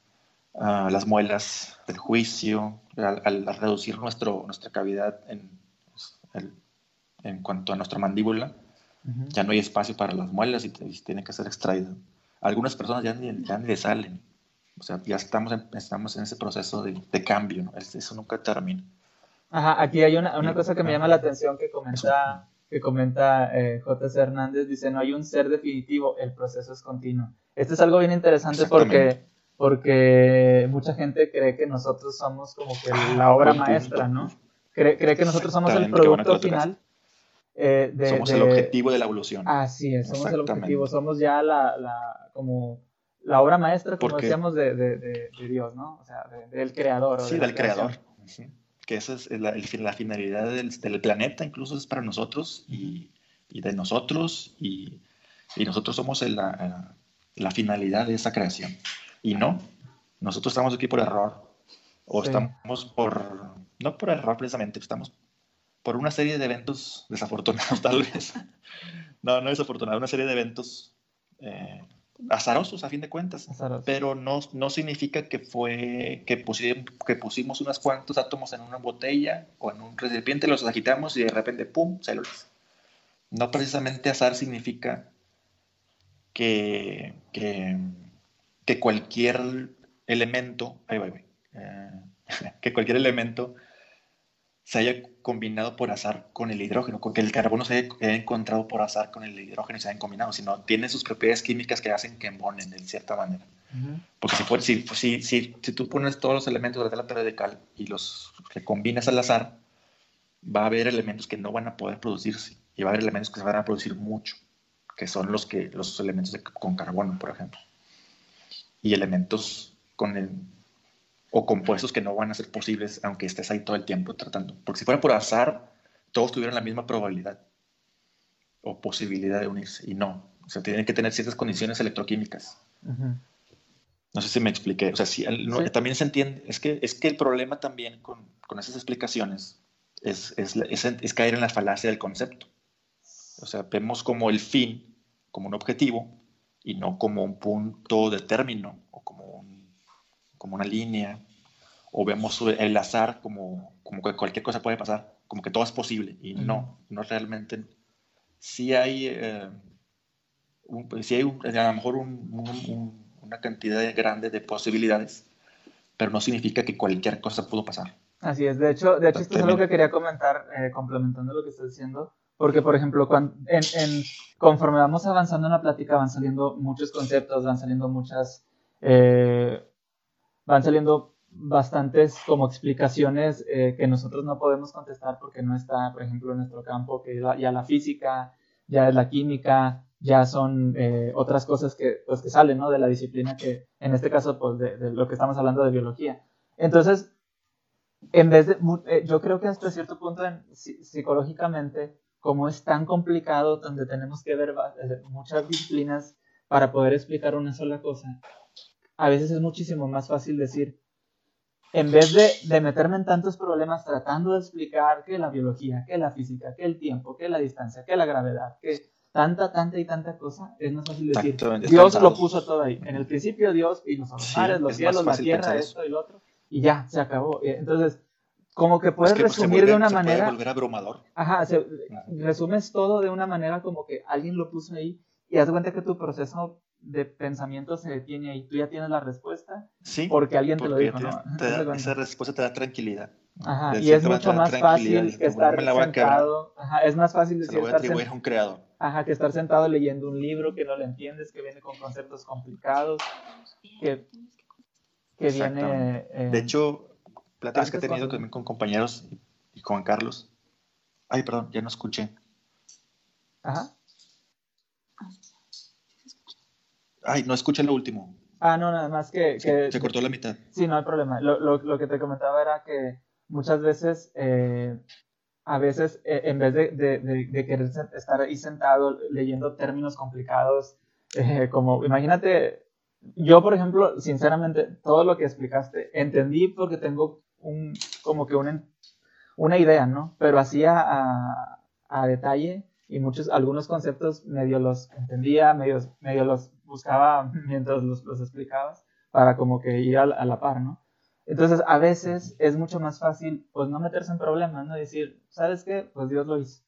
Ah, las muelas del juicio, al, al- reducir nuestro, nuestra cavidad en, el- en cuanto a nuestra mandíbula, Ujú. ya no hay espacio para las muelas y, y tienen que ser extraídas. Algunas personas ya ni, ya ni le salen. O sea, ya estamos en, estamos en ese proceso de, de cambio, ¿no? Es- Eso nunca termina. Ajá, aquí hay una, una cosa que me llama la atención que comenta, que comenta eh, J.C. Hernández, dice, no hay un ser definitivo, el proceso es continuo. Esto es algo bien interesante porque, porque mucha gente cree que nosotros somos como que la obra maestra, ¿no? Cree, cree que nosotros somos el producto final eh, de... Somos de- el objetivo de la evolución. Así es, somos el objetivo, somos ya la, la, como la obra maestra, como Porque- decíamos, de, de, de- de Dios, ¿no? O sea, de- del creador. o sí, del creación. creador. Que esa es la, finalidad del, del planeta, incluso es para nosotros y, y de nosotros, y, y nosotros somos el- la, la finalidad de esa creación. Y no, nosotros estamos aquí por error, o Sí. estamos por, no por error precisamente, estamos por una serie de eventos desafortunados tal vez. No, no desafortunados, una serie de eventos eh, azarosos a fin de cuentas. Azaroso. Pero no, no significa que fue que, pusi- que pusimos unos cuantos átomos en una botella o en un recipiente, los agitamos y de repente, ¡pum!, células. No precisamente azar significa que, que, que cualquier elemento, ahí va, ahí va, eh, que cualquier elemento se haya combinado por azar con el hidrógeno, con que el carbono se haya, encontrado por azar con el hidrógeno y se hayan combinado, sino tiene sus propiedades químicas que hacen que embonen de cierta manera. Porque si, si, si, si, si tú pones todos los elementos de la tabla periodical y los recombinas al azar, va a haber elementos que no van a poder producirse y va a haber elementos que se van a producir mucho, que son los, que, los elementos de- con carbono, por ejemplo. Y elementos con el, o compuestos que no van a ser posibles aunque estés ahí todo el tiempo tratando. Porque si fuera por azar, todos tuvieran la misma probabilidad o posibilidad de unirse. Y no. O sea, tienen que tener ciertas condiciones electroquímicas. Ujú. No sé si me expliqué. O sea, el- no- Sí. también se entiende. Es que, es que el problema también con, con esas explicaciones es, es, es- es caer en la falacia del concepto. O sea, vemos como el fin, como un objetivo, y no como un punto de término, o como, un- como una línea, o vemos el azar como, como que cualquier cosa puede pasar, como que todo es posible, y no, no realmente. Sí hay, eh, un- sí hay un- a lo mejor un- un- un- una cantidad grande de posibilidades, pero no significa que cualquier cosa pudo pasar. Así es, de hecho, de hecho esto es algo que quería comentar, eh, complementando lo que estás diciendo, porque por ejemplo, cuan- en, en- conforme vamos avanzando en la plática van saliendo muchos conceptos, van saliendo muchas, eh, van saliendo bastantes como explicaciones eh, que nosotros no podemos contestar porque no está, por ejemplo, en nuestro campo, que ya la física, ya es la química, ya son eh, otras cosas que, pues, que salen, ¿no? De la disciplina que, en este caso, pues, de, de lo que estamos hablando de biología. Entonces, en vez de, eh, yo creo que hasta cierto punto en- psi- psicológicamente, como es tan complicado, donde tenemos que ver eh, muchas disciplinas para poder explicar una sola cosa, a veces es muchísimo más fácil decir, en vez de, de meterme en tantos problemas tratando de explicar que la biología, que la física, que el tiempo, que la distancia, que la gravedad, que tanta, tanta y tanta cosa, es más fácil decir, Dios lo puso todo ahí. En el principio Dios y los Sí, mares, los es más cielos, la tierra, esto y lo otro, y ya, se acabó. Entonces, como que puedes Es que resumir vuelve- de una se puede manera, volver abrumador. ajá, se- resumes todo de una manera como que alguien lo puso ahí y haz cuenta que tu proceso de pensamiento se detiene ahí. Tú ya tienes la respuesta Sí, porque alguien te lo porque dijo, ¿no? te da- esa respuesta te da tranquilidad. Ajá, y es mucho más fácil que "Pues, no estar me la voy a quebrar". sentado. Ajá, es más fácil decir estar atribuir sen- a un creador. Ajá, que estar sentado leyendo un libro que no lo entiendes, que viene con conceptos complicados, que, que viene... Eh, De hecho, pláticas que he tenido cosas, también con compañeros y- con Carlos. Ay, perdón, ya no escuché. Ajá. Ay, no escuché lo último. Ah, no, nada más que... que se cortó la mitad. Sí, no hay problema. Lo, lo, lo que te comentaba era que muchas veces, eh, a veces, eh, en vez de, de, de, querer estar ahí sentado leyendo términos complicados, eh, como, imagínate, yo, por ejemplo, sinceramente, todo lo que explicaste, entendí porque tengo un, como que una, una idea, ¿no? Pero así a, a, detalle y muchos, algunos conceptos medio los entendía, medio, medio los buscaba mientras los, los explicabas para como que ir a, a, la par, ¿no? Entonces, a veces es mucho más fácil, pues, no meterse en problemas, ¿no? Decir, ¿sabes qué? Pues Dios lo hizo.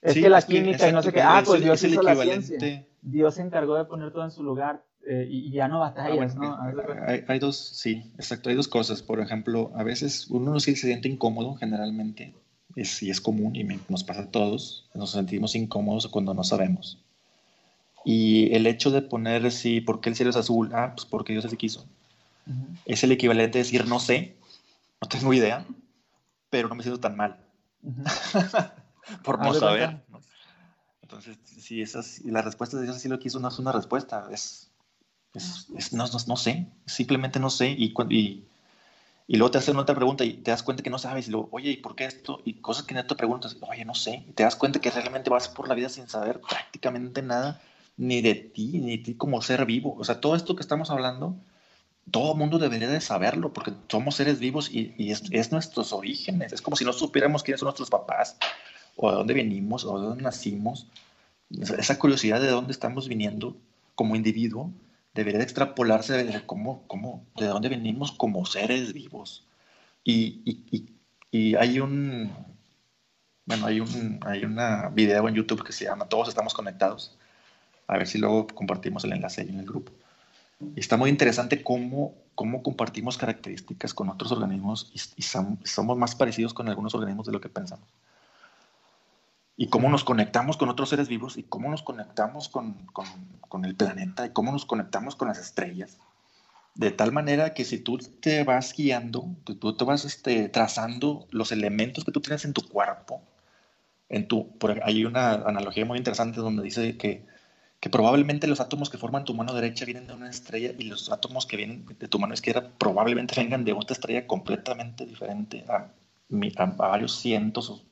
Es que la química y no sé qué, ah, pues Dios hizo la ciencia. Dios se encargó de poner todo en su lugar eh, y, ya no batallas, ¿no? Hay, hay, dos, sí, exacto, hay dos cosas. Por ejemplo, a veces uno sí se siente incómodo, generalmente, es, y es común y nos pasa a todos, nos sentimos incómodos cuando no sabemos. Y el hecho de poner, sí, ¿por qué el cielo es azul? Ah, pues porque Dios así quiso. Es el equivalente a decir, no sé, no tengo idea, pero no me siento tan mal. Por no saber. Entonces, si esas, la respuesta de Dios así lo quiso, no es una respuesta, es, es, no, no, sé, simplemente no sé. Y, y, y, luego te hacen otra pregunta y te das cuenta que no sabes. Y luego, oye, ¿y por qué esto? Y cosas que no te preguntas, oye, no sé. Y te das cuenta que realmente vas por la vida sin saber prácticamente nada, ni de ti, ni de ti como ser vivo. O sea, todo esto que estamos hablando todo mundo debería de saberlo, porque somos seres vivos y, y es, nuestros orígenes. Es como si no supiéramos quiénes son nuestros papás, o de dónde venimos, o de dónde nacimos. Esa curiosidad de dónde estamos viniendo como individuo debería de extrapolarse de, cómo, cómo, de dónde venimos como seres vivos. Y, y, y, hay un, bueno, hay un hay una video en YouTube que se llama Todos estamos conectados. A ver si luego compartimos el enlace ahí en el grupo está muy interesante cómo, cómo compartimos características con otros organismos y, somos más parecidos con algunos organismos de lo que pensamos. Y cómo nos conectamos con otros seres vivos y cómo nos conectamos con, con, el planeta y cómo nos conectamos con las estrellas. De tal manera que si tú te vas guiando, que tú te vas este, trazando los elementos que tú tienes en tu cuerpo, en tu, hay una analogía muy interesante donde dice que que probablemente los átomos que forman tu mano derecha vienen de una estrella y los átomos que vienen de tu mano izquierda probablemente vengan de otra estrella completamente diferente a, varios cientos o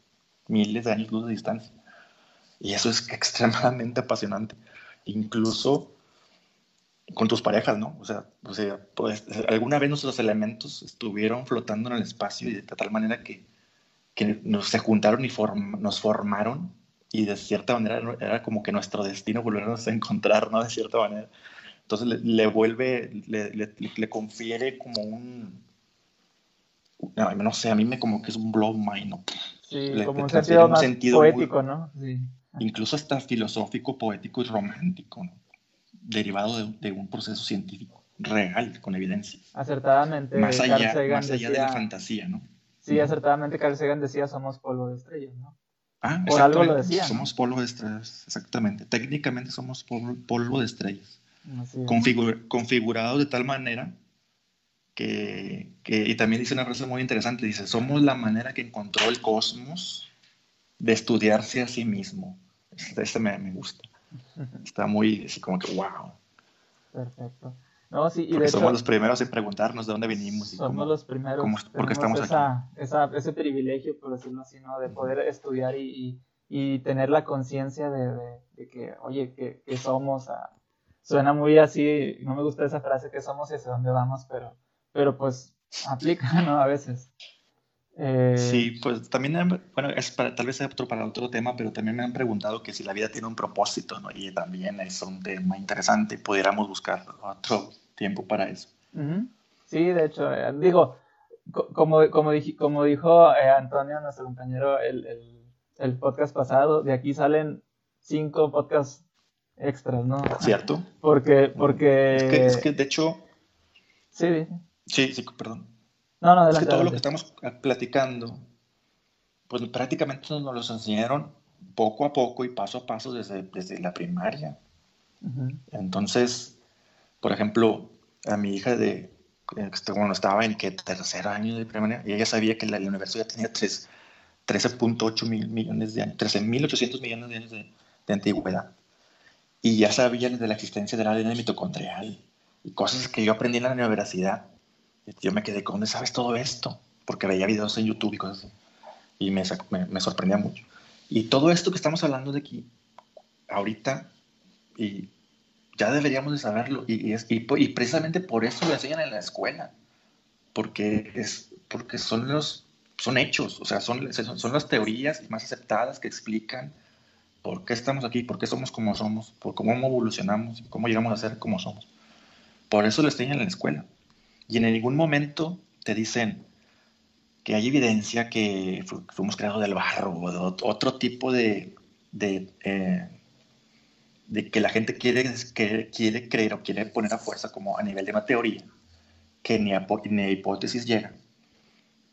miles de años luz de distancia. Y eso es extremadamente apasionante. Incluso con tus parejas, ¿no? O sea, o sea pues, alguna vez nuestros elementos estuvieron flotando en el espacio y de tal manera que, que nos, se juntaron y nos formaron y de cierta manera era como que nuestro destino volvernos a encontrar, ¿no? De cierta manera. Entonces le, vuelve, le, le, confiere como un, no, sé, a mí me como que es un blow mind, ¿no? Sí, como un sentido, más poético, ¿no? Sí. Incluso hasta filosófico, poético y romántico, ¿no? Derivado de, de, un proceso científico real, con evidencia. Acertadamente. Más allá, más allá de la fantasía, ¿no? Sí, acertadamente Carl Sagan decía somos polvo de estrellas, ¿no? Ah, Por algo lo decía. Somos polvo de estrellas, exactamente. Técnicamente somos polvo, de estrellas. configurados de tal manera que, que, y también dice una frase muy interesante, dice, somos la manera que encontró el cosmos de estudiarse a sí mismo. Este, este me, me, gusta. Está muy, así como que, wow. Perfecto. No, sí, y Porque somos los primeros en preguntarnos de dónde venimos. Y somos los primeros. porque estamos esa, aquí. ese privilegio, por decirlo así, ¿no? de poder estudiar y, y, tener la conciencia de, de, que, oye, que, que somos. Ah, suena muy así, no me gusta esa frase que somos y hacia dónde vamos, pero, pero pues aplica, ¿no? A veces. Eh, sí, pues también, bueno, es para, tal vez sea otro, para otro tema, pero también me han preguntado que si la vida tiene un propósito, ¿no? Y también es un tema interesante, pudiéramos buscar otro tiempo para eso. Sí, de hecho, eh, digo, como, como, como dijo eh, Antonio, nuestro compañero, el, el, el, podcast pasado, de aquí salen cinco podcasts extras, ¿no? ¿Cierto? Porque, porque... Es que, es que de hecho... Sí, sí, sí, perdón. No, no, es que todo lo que estamos platicando, pues prácticamente nos lo enseñaron poco a poco y paso a paso desde, desde la primaria. Entonces, por ejemplo, a mi hija de, bueno, estaba en que tercer año de primaria y ella sabía que la, universidad tenía tres, 13.8 mil millones de años, 13.800 millones de años de, de, antigüedad. Y ya sabían de la existencia del ADN mitocondrial y cosas que yo aprendí en la universidad. Yo me quedé, ¿dónde sabes todo esto? Porque veía videos en YouTube y cosas así. Y me, me, sorprendía mucho. Y todo esto que estamos hablando de aquí, ahorita, y ya deberíamos de saberlo. Y, y, y, precisamente por eso lo enseñan en la escuela. Porque, es, porque son, los, son hechos, o sea, son, son las teorías más aceptadas que explican por qué estamos aquí, por qué somos como somos, por cómo evolucionamos, cómo llegamos a ser como somos. Por eso lo enseñan en la escuela. Y en ningún momento te dicen que hay evidencia que fuimos creados del barro o de otro tipo de, eh, de que la gente quiere, quiere creer o quiere poner a fuerza como a nivel de una teoría, que ni a, ni a hipótesis llega,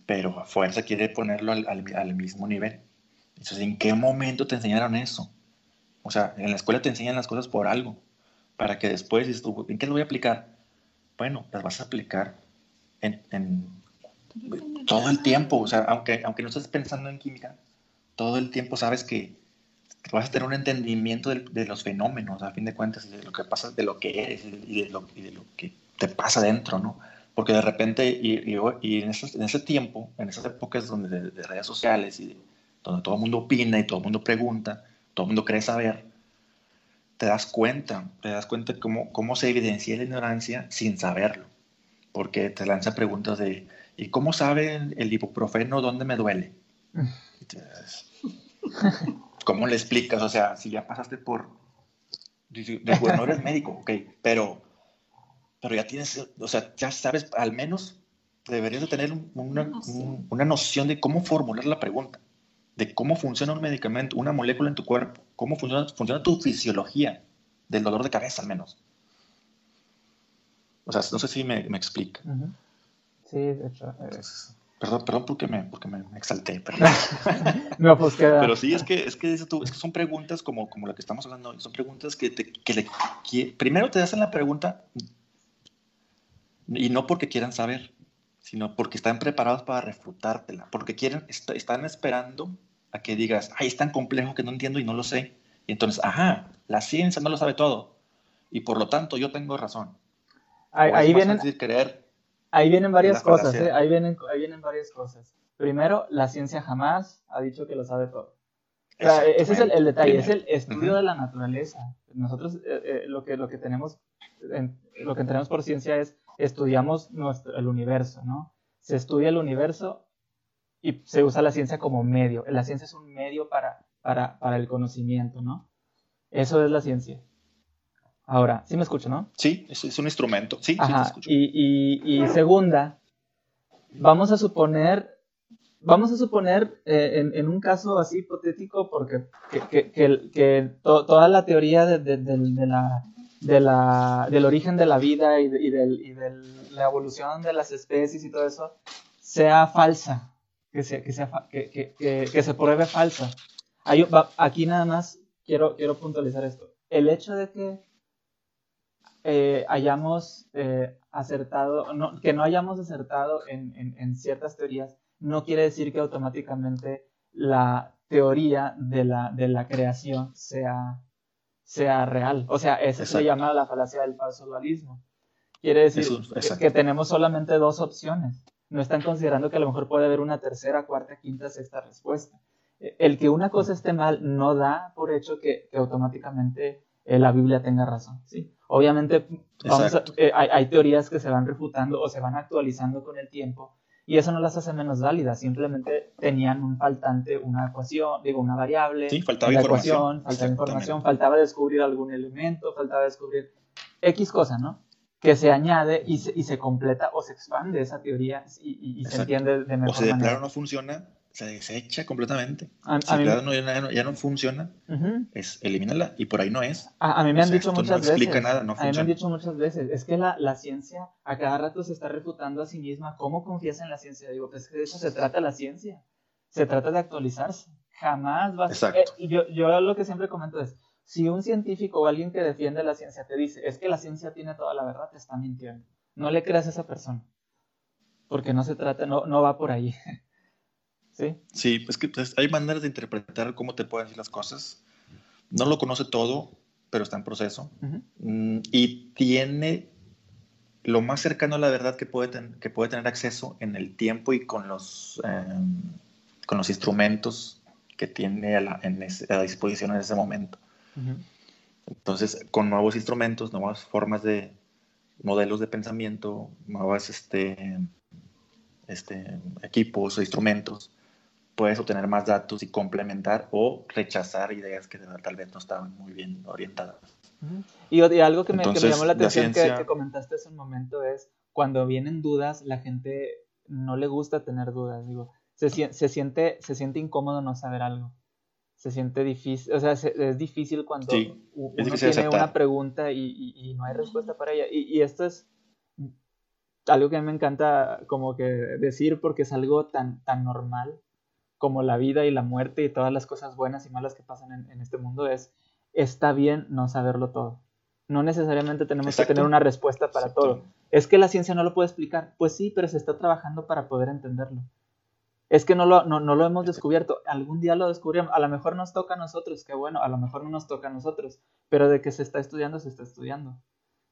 pero a fuerza quiere ponerlo al, al, mismo nivel. Entonces, ¿en qué momento te enseñaron eso? O sea, en la escuela te enseñan las cosas por algo, para que después, ¿en qué lo voy a aplicar? Bueno, las vas a aplicar en, en todo el tiempo, o sea, aunque, aunque no estés pensando en química, todo el tiempo sabes que vas a tener un entendimiento de, los fenómenos, a fin de cuentas, de lo que pasa, de lo que eres y de lo, de lo que te pasa dentro, ¿no? Porque de repente, y, y, en, ese, en, ese, tiempo, en esas épocas donde de, redes sociales y donde todo el mundo opina y todo el mundo pregunta, todo el mundo cree saber, te das cuenta, te das cuenta cómo, cómo se evidencia la ignorancia sin saberlo. Porque te lanza preguntas de, ¿y cómo sabe el ibuprofeno dónde me duele? ¿cómo le explicas? O sea, si ya pasaste por... Bueno, no eres médico, ok, pero, pero ya tienes, o sea, ya sabes, al menos deberías de tener una, una noción de cómo formular la pregunta, de cómo funciona un medicamento, una molécula en tu cuerpo, cómo funciona, funciona tu fisiología del dolor de cabeza al menos. O sea, no sé si me, me explica. Sí, de hecho. Eh, Perdón, perdón porque me, porque me exalté. no, pues queda. Pero sí, es que, es que, son preguntas como, como la que estamos hablando hoy. Son preguntas que, te, que, le, primero te hacen la pregunta y no porque quieran saber, sino porque están preparados para refutártela. Porque quieren, están esperando a que digas, ay, es tan complejo que no entiendo y no lo sé. Y entonces, ajá, la ciencia no lo sabe todo. Y por lo tanto, yo tengo razón. Ahí, ahí vienen. creer Ahí vienen varias cosas, ¿eh? ahí, vienen, ahí vienen varias cosas. Primero, la ciencia jamás ha dicho que lo sabe todo. ese es el, detalle, es el estudio de la naturaleza. Nosotros eh, eh, lo, que, lo, que tenemos, lo que tenemos por ciencia es estudiamos nuestro, el universo, ¿no? Se estudia el universo y se usa la ciencia como medio. La ciencia es un medio para, para, para el conocimiento, ¿no? Eso es la ciencia. Ahora, sí me escucho, ¿no? Sí, es, un instrumento. Sí, sí te escucho. Y, segunda, vamos a suponer, vamos a suponer eh, en, un caso así hipotético, porque que, toda la teoría de, la, de la, del origen de la vida y, de, la evolución de las especies y todo eso sea falsa, que se, que, sea, que, se pruebe falsa. aquí nada más quiero, quiero puntualizar esto. El hecho de que eh, hayamos eh, acertado, no, que no hayamos acertado en, en, ciertas teorías, no quiere decir que automáticamente la teoría de la, de la creación sea, sea real. O sea, eso se llama la falacia del falso dualismo. Quiere decir que, tenemos solamente dos opciones. No están considerando que a lo mejor puede haber una tercera, cuarta, quinta, sexta respuesta. El que una cosa esté mal no da por hecho que, que automáticamente eh, la Biblia tenga razón. ¿sí? Obviamente eh, hay, teorías que se van refutando o se van actualizando con el tiempo y eso no las hace menos válidas, simplemente tenían un faltante, una ecuación, digo, una variable, sí, faltaba información, faltaba información, faltaba descubrir algún elemento, faltaba descubrir X cosa, ¿no? Que se añade y se, y se completa o se expande esa teoría y, se entiende de mejor O si de plano no funciona, se desecha completamente. A, si ya, no, ya, no, funciona, es elimínala y por ahí no es. A, mí me han dicho muchas no veces. Nada, no a mí me han dicho muchas veces. Es que la, la, ciencia a cada rato se está refutando a sí misma. ¿Cómo confías en la ciencia? Digo, pues que de eso se trata la ciencia. Se trata de actualizarse. Jamás vas a. Eh, yo, yo lo que siempre comento es: si un científico o alguien que defiende la ciencia te dice, es que la ciencia tiene toda la verdad, te está mintiendo. No le creas a esa persona. Porque no se trata, no, no va por ahí. Sí. Sí, es que pues, hay maneras de interpretar cómo te pueden decir las cosas. No lo conoce todo, pero está en proceso. Ujú. Mm, y tiene lo más cercano a la verdad que puede, ten- que puede tener acceso en el tiempo y con los, eh, con los instrumentos que tiene a, la- en ese- a disposición en ese momento. Entonces, con nuevos instrumentos, nuevas formas de modelos de pensamiento, nuevas este, este, equipos o instrumentos, puedes obtener más datos y complementar o rechazar ideas que tal vez no estaban muy bien orientadas. Y, algo que me, que me Entonces, llamó la atención que- ciencia- que, comentaste hace un momento es cuando vienen dudas, la gente no le gusta tener dudas. Digo, se siente, se siente incómodo no saber algo. Se siente difícil, o sea, se- es difícil cuando Sí, uno difícil tiene aceptar. una pregunta y, y- y no hay respuesta para ella. Y, y esto es algo que a mí me encanta como que decir porque es algo tan, tan normal como la vida y la muerte y todas las cosas buenas y malas que pasan en, en este mundo es, está bien no saberlo todo. No necesariamente tenemos Exacto. que tener una respuesta para Exacto. todo. Es que la ciencia no lo puede explicar. Pues sí, pero se está trabajando para poder entenderlo. Es que no lo, no, no lo hemos descubierto. Algún día lo descubriremos. A lo mejor nos toca a nosotros, qué bueno. A lo mejor no nos toca a nosotros. Pero de que se está estudiando, se está estudiando.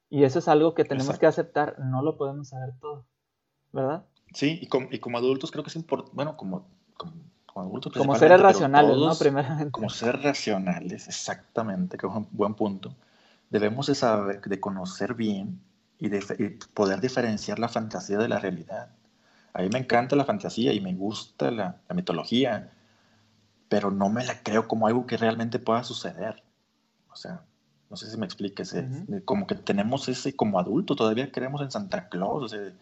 Y eso es algo que tenemos Exacto. que aceptar. No lo podemos saber todo. ¿Verdad? Sí, y como, y como adultos creo que es importante, bueno, como, como, como adultos Como seres racionales, ¿no? Primeramente. Como seres racionales, exactamente, que es un buen punto. Debemos de saber, de conocer bien y, de, y poder diferenciar la fantasía de la realidad. A mí me encanta la fantasía y me gusta la, la mitología, pero no me la creo como algo que realmente pueda suceder. O sea, no sé si me expliques. Como que tenemos ese, como adultos, todavía creemos en Santa Claus. o sea,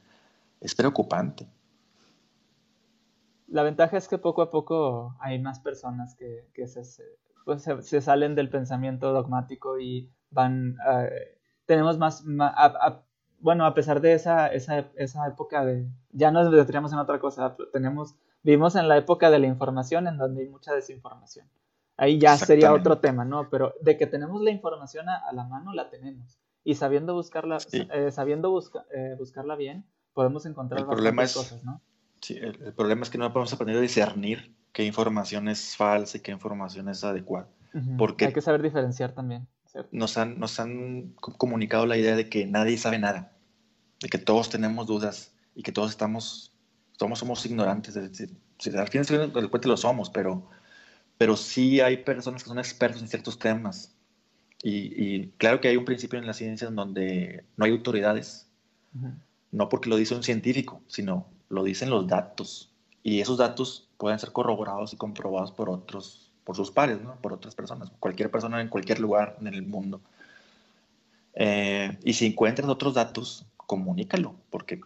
es preocupante. La ventaja es que poco a poco hay más personas que, que se, se- pues se, se salen del pensamiento dogmático y van... eh, tenemos más... ma- a- a- bueno, a pesar de esa, esa, esa época de... Ya nos detendríamos en otra cosa, tenemos... Vivimos en la época de la información en donde hay mucha desinformación. Ahí ya sería otro tema, ¿no? Pero de que tenemos la información a, a la mano, la tenemos. Y sabiendo buscarla, Sí. eh, sabiendo busca- eh, buscarla bien, podemos encontrar El problema es- cosas, ¿no? Sí, el, el problema es que no podemos aprender a discernir qué información es falsa y qué información es adecuada. Porque- Hay que saber diferenciar también. Nos han, nos han co- comunicado la idea de que nadie sabe nada, de que todos tenemos dudas y que todos estamos, todos somos ignorantes. Es decir, al fin del cuento lo somos, pero, pero sí hay personas que son expertos en ciertos temas. Y, y claro que hay un principio en la ciencia en donde no hay autoridades, no porque lo dice un científico, sino lo dicen los datos. Y esos datos pueden ser corroborados y comprobados por otros, por sus pares, ¿no? por otras personas, cualquier persona en cualquier lugar en el mundo. Eh, y si encuentras otros datos, comunícalo, porque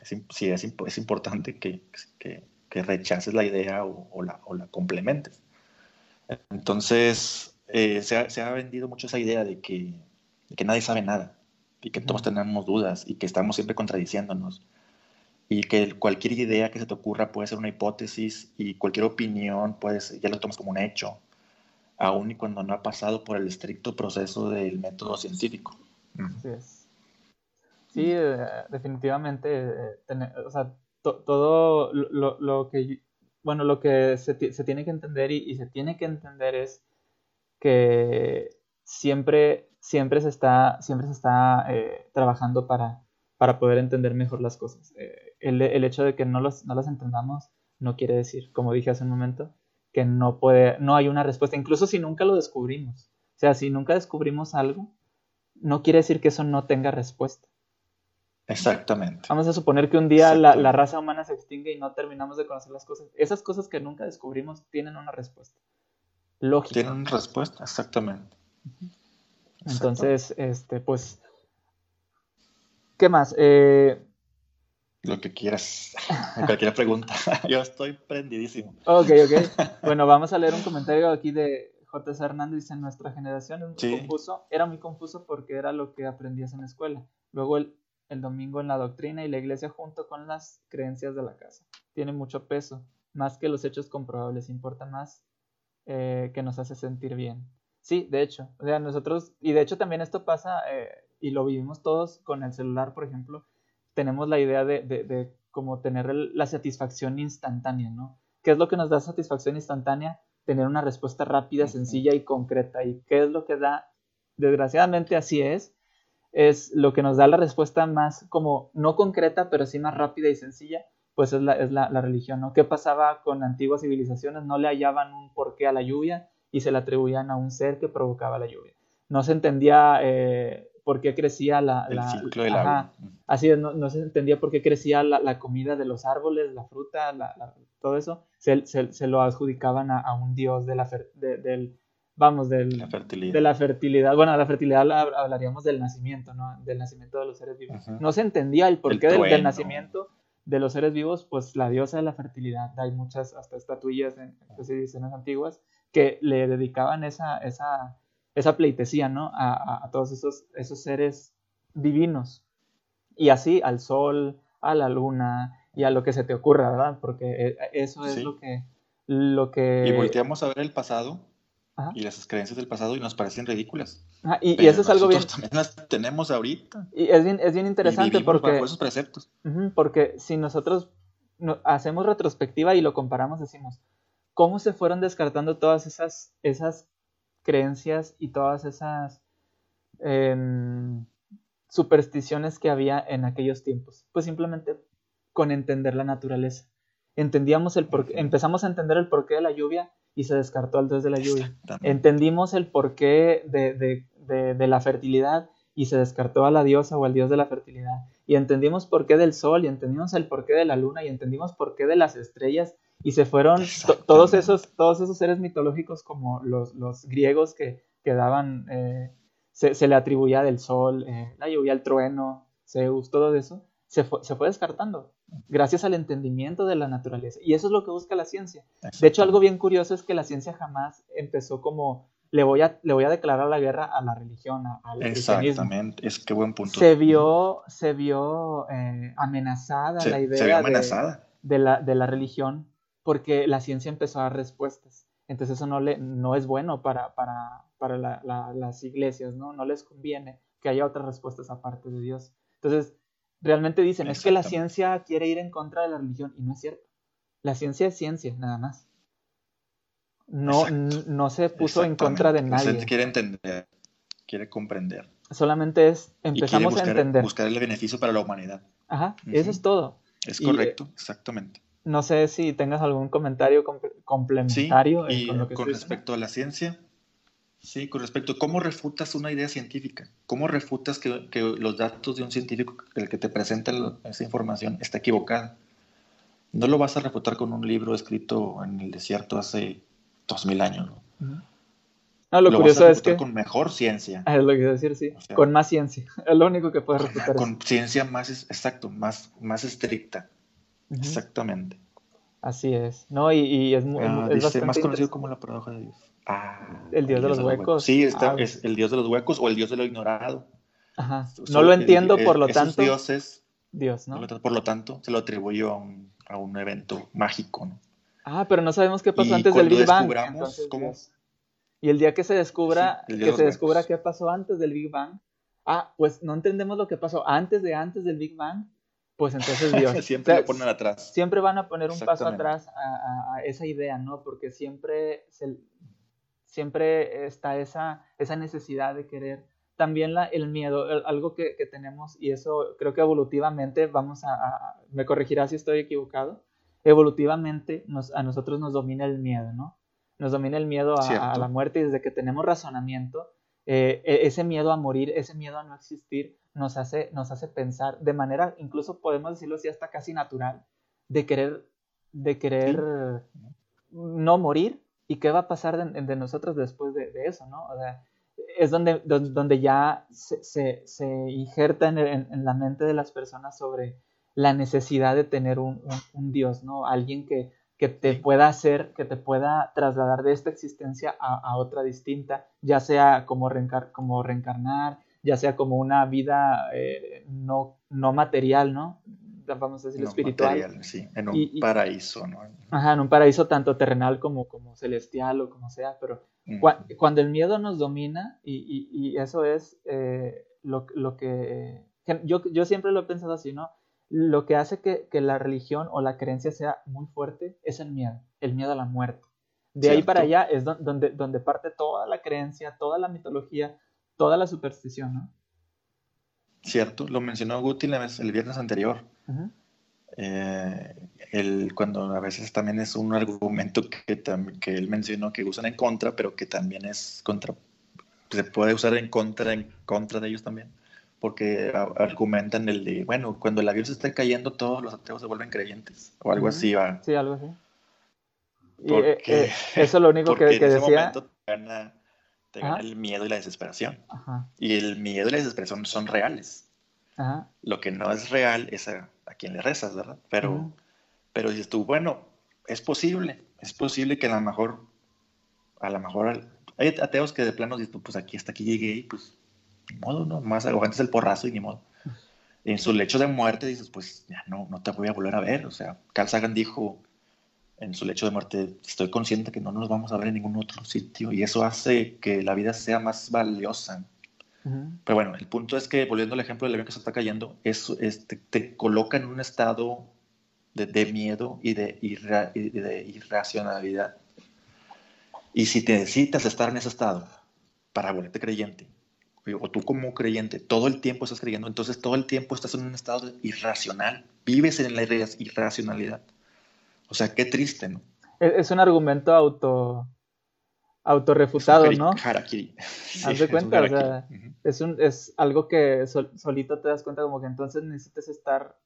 es, sí es, es importante que, que- que rechaces la idea o, o la, o la complementes. Entonces, eh, se, ha, se ha vendido mucho esa idea de que, de que nadie sabe nada y que todos tenemos dudas y que estamos siempre contradiciéndonos y que cualquier idea que se te ocurra puede ser una hipótesis y cualquier opinión puedes, ya lo tomas como un hecho, aun y cuando no ha pasado por el estricto proceso del método científico. Así es. Sí, eh, definitivamente, eh, o sea, to- todo lo, lo- que, bueno, lo que se, se tiene que entender y, y se tiene que entender es que siempre, siempre se está, siempre se está eh, trabajando para, para poder entender mejor las cosas. Eh, el, el hecho de que no, los, no las entendamos no quiere decir, como dije hace un momento, que no puede, no hay una respuesta, incluso si nunca lo descubrimos. O sea, si nunca descubrimos algo, no quiere decir que eso no tenga respuesta. Exactamente. Vamos a suponer que un día la, la raza humana se extingue y no terminamos de conocer las cosas. Esas cosas que nunca descubrimos tienen una respuesta. Lógica. Tienen una respuesta, exactamente. Entonces, este, pues, ¿qué más? Eh, Lo que quieras, cualquier pregunta. Yo estoy prendidísimo. ok, ok. Bueno, vamos a leer un comentario aquí de J.S. Hernández. Dice, nuestra generación es muy Sí. confuso. Era muy confuso porque era lo que aprendías en la escuela. Luego el, el domingo en la doctrina y la iglesia junto con las creencias de la casa. Tiene mucho peso, más que los hechos comprobables. Importa más eh, que nos hace sentir bien. Sí, de hecho. O sea, nosotros, y de hecho también esto pasa, eh, y lo vivimos todos con el celular, por ejemplo, tenemos la idea de, de, de como tener el- la satisfacción instantánea, ¿no? ¿qué es lo que nos da satisfacción instantánea? Tener una respuesta rápida, sencilla y concreta. ¿Y qué es lo que da? Desgraciadamente así es. Es lo que nos da la respuesta más como no concreta, pero sí más rápida y sencilla, pues es la, es la, la religión, ¿no? ¿Qué pasaba con antiguas civilizaciones? No le hallaban un porqué a la lluvia y se la atribuían a un ser que provocaba la lluvia. No se entendía eh, por qué crecía la... El la- ciclo del ajá, agua. Así no, no se entendía por qué crecía la, la comida de los árboles, la fruta, la- todo eso. Se, se- se lo adjudicaban a, a un dios de la fer- de- del, vamos, del, La fertilidad. de la fertilidad. Bueno, la fertilidad la hab- hablaríamos del nacimiento, ¿no? Del nacimiento de los seres vivos. Ujú. No se entendía el porqué El del, del nacimiento de los seres vivos, pues la diosa de la fertilidad. Hay muchas hasta estatuillas en civilizaciones antiguas que le dedicaban esa, esa, esa pleitesía, ¿no? A, a- a todos esos, esos seres divinos. Y así al sol, a la luna y a lo que se te ocurra, ¿verdad? Porque eh, eso es Sí. lo que... Lo que... Y volteamos a ver el pasado Ajá. y las creencias del pasado y nos parecen ridículas. Ajá, y, y eso es algo bien... también las tenemos ahorita. Y es bien, es bien Y interesante vivimos porque... bajo esos preceptos. Porque si nosotros no- hacemos retrospectiva y lo comparamos, decimos, ¿cómo se fueron descartando todas esas, esas creencias y todas esas em, supersticiones que había en aquellos tiempos? Pues simplemente con entender la naturaleza. Entendíamos el porqué, empezamos a entender el porqué de la lluvia y se descartó al dios de la lluvia entendimos el porqué de, de, de, de la fertilidad y se descartó a la diosa o al dios de la fertilidad. Y entendimos por qué del sol y entendimos el porqué de la luna y entendimos por qué de las estrellas y se fueron todos esos, todos esos seres mitológicos como los, los griegos que, que daban, eh, se, se le atribuía del sol, eh, la lluvia, el trueno, Zeus, todo eso, se fue, se fue descartando gracias al entendimiento de la naturaleza. Y eso es lo que busca la ciencia. De hecho, algo bien curioso es que la ciencia jamás empezó como le voy a, le voy a declarar la guerra a la religión, a- al. Exactamente, es que buen punto. Se vio, se vio eh, amenazada Se- la se idea vio de-. De, la, de la religión porque la ciencia empezó a dar respuestas. Entonces eso no, le, no es bueno para, para, para la- la- las iglesias, ¿no? No les conviene que haya otras respuestas aparte de Dios. Entonces, realmente dicen, es que la ciencia quiere ir en contra de la religión y no es cierto. La ciencia es ciencia, nada más. No, no se puso en contra de Exactamente. La nadie. quiere entender, quiere comprender. Solamente es, y empezamos buscar, a entender. buscar el beneficio para la humanidad. Ajá, eso es todo. Es Y, correcto, exactamente. No sé si tengas algún comentario Sí, complementario y con lo que con respecto a la ciencia, sí, con respecto a cómo refutas una idea científica, cómo refutas que, que los datos de un científico, el que te presenta esa información, está equivocada. No lo vas a refutar con un libro escrito en el desierto hace dos mil años. ¿no? Lo, vas curioso a es refutar que... con mejor ciencia. Ah, Es lo que a decir, sí. O sea, con más ciencia. Es lo único que puedes Con, refutar. con ciencia más, es- exacto, más, más estricta. Exactamente. Así es. No, y, y es, Ah, es dice, bastante más conocido como la paradoja de Dios. Ah, El dios de los huecos. Sí, está- Ah, es el dios de los huecos o el dios de lo ignorado. Ajá. No lo entiendo, el- por lo esos tanto, dioses, Dios, ¿no? por lo tanto, se lo atribuyó a un, a un evento mágico. ¿no? Ah, pero no sabemos qué pasó Y antes del Big Bang. entonces, cómo-. Y el día que se descubra, Sí, que se descubra huecos. qué pasó antes del Big Bang, ah, pues no entendemos lo que pasó antes de antes del Big Bang, pues entonces Dios. Siempre O sea, lo ponen atrás. siempre van a poner un paso atrás a, a- a esa idea, ¿no? Porque siempre, se- siempre está esa, esa necesidad de querer. También la, el miedo, el- algo que, que tenemos, y eso creo que evolutivamente, vamos a, a- me corregirá si estoy equivocado, evolutivamente nos, a nosotros nos domina el miedo, ¿no? Nos domina el miedo a la muerte y desde que tenemos razonamiento, eh, e- ese miedo a morir, ese miedo a no existir, nos hace, nos hace pensar de manera, incluso podemos decirlo así, hasta casi natural, de querer, de querer no morir y qué va a pasar de, de nosotros después de, de eso, ¿no? O sea, es donde, don- donde ya se, se, se injerta en, en- en la mente de las personas sobre la necesidad de tener un, un- un Dios, ¿no? Alguien que, que te pueda hacer, que te pueda trasladar de esta existencia a, a otra distinta, ya sea como, reencar- como reencarnar, ya sea como una vida eh, no, no material, ¿no? Vamos a decir No, espiritual. material, sí, en un Y- paraíso. ¿no? Ajá, en un paraíso tanto terrenal como, como celestial o como sea, pero cua- cuando el miedo nos domina, y, y- y eso es eh, lo, lo que... Yo, yo siempre lo he pensado así, ¿no? lo que hace que, que, la religión o la creencia sea muy fuerte es el miedo, el miedo a la muerte. De ahí para allá es donde, donde parte toda la creencia, toda la mitología, toda la superstición, ¿no? Cierto, lo mencionó Guti el viernes anterior. Eh, el, cuando a veces también es un argumento que, que él mencionó que usan en contra, pero que también es contra, se puede usar en contra, en contra de ellos también, porque argumentan el de, bueno, cuando el avión se está cayendo, todos los ateos se vuelven creyentes, o algo así va. Sí, algo así. Y, eh, eh, eso es lo único que, que decía. Momento te gana, el miedo y la desesperación. Y el miedo y la desesperación son reales. Lo que no es real es a, a quien le rezas, ¿verdad? Pero, pero dices tú, bueno, es posible, es posible que a lo mejor, a lo mejor hay ateos que de plano dicen, pues aquí hasta aquí llegué y pues, ni modo, ¿no? Más antes el porrazo y ni modo. en su lecho de muerte dices, pues ya no, no te voy a volver a ver. O sea, Carl Sagan dijo, en su lecho de muerte, estoy consciente que no nos vamos a ver en ningún otro sitio y eso hace que la vida sea más valiosa. Pero bueno, el punto es que, volviendo al ejemplo del avión que se está cayendo, es, te, coloca en un estado de, de miedo y de, de, irracionalidad. Y si te necesitas estar en ese estado para volverte creyente, o tú como creyente, todo el tiempo estás creyendo, entonces todo el tiempo estás en un estado irracional, vives en la irracionalidad. O sea, qué triste, ¿no? Es un argumento auto autorrefutado, ¿no? Harakiri. Haz de cuenta, o sea, es, un, es algo que solito te das cuenta como que entonces necesitas estar,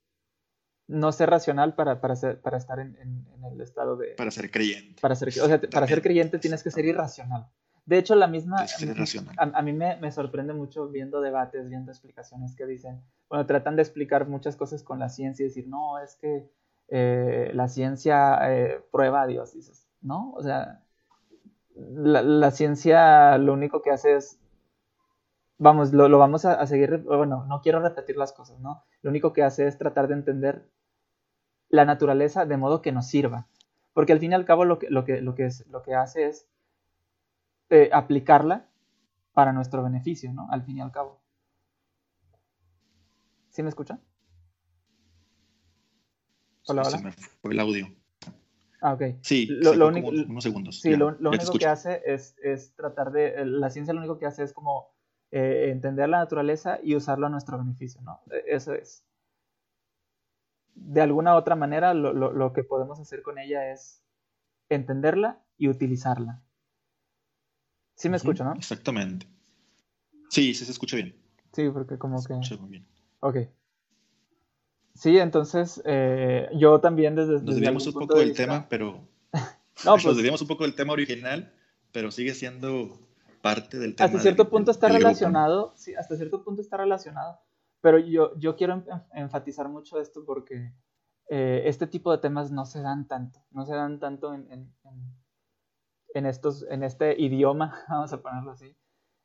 no ser racional para, para, ser, para estar en, en, el estado de... Para ser creyente. Para ser, o sea, para ser creyente tienes que ser irracional. De hecho, la misma... A, a, mí me, me, sorprende mucho viendo debates, viendo explicaciones que dicen, bueno, tratan de explicar muchas cosas con la ciencia y decir, no, es que eh, la ciencia eh, prueba a Dios, dices, ¿no? O sea, la, ciencia lo único que hace es, vamos, lo, vamos a, a, seguir, bueno, no quiero repetir las cosas, ¿no? Lo único que hace es tratar de entender la naturaleza de modo que nos sirva. Porque al fin y al cabo lo que, lo que, lo que, es, lo que hace es eh, aplicarla para nuestro beneficio, ¿no? Al fin y al cabo. ¿Sí me escuchan? Hola, hola. Se me fue el audio. Ah, ok. Sí, lo, único, unos segundos. Sí, lo, único que hace es, es, tratar de. La ciencia lo único que hace es como eh, entender la naturaleza y usarlo a nuestro beneficio, ¿no? E, eso es. De alguna otra manera, lo, lo que podemos hacer con ella es entenderla y utilizarla. Sí me escucho, ¿no? Exactamente. Sí, sí se escucha bien. Sí, porque como se que... Escucha muy bien. Ok. Sí, entonces eh, yo también desde... Nos desviamos un poco del tema, pero... no, pues... Nos desviamos un poco del tema original, pero sigue siendo parte del tema. Hasta cierto punto está relacionado, sí, hasta cierto punto está relacionado, pero yo, yo quiero enfatizar mucho esto porque eh, este tipo de temas no se dan tanto, no se dan tanto en, en, en estos, en este idioma, vamos a ponerlo así,